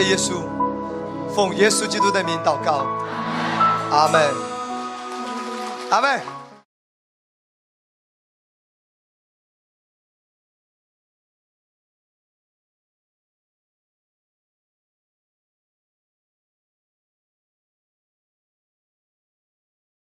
谢耶稣，奉耶稣基督的名祷告，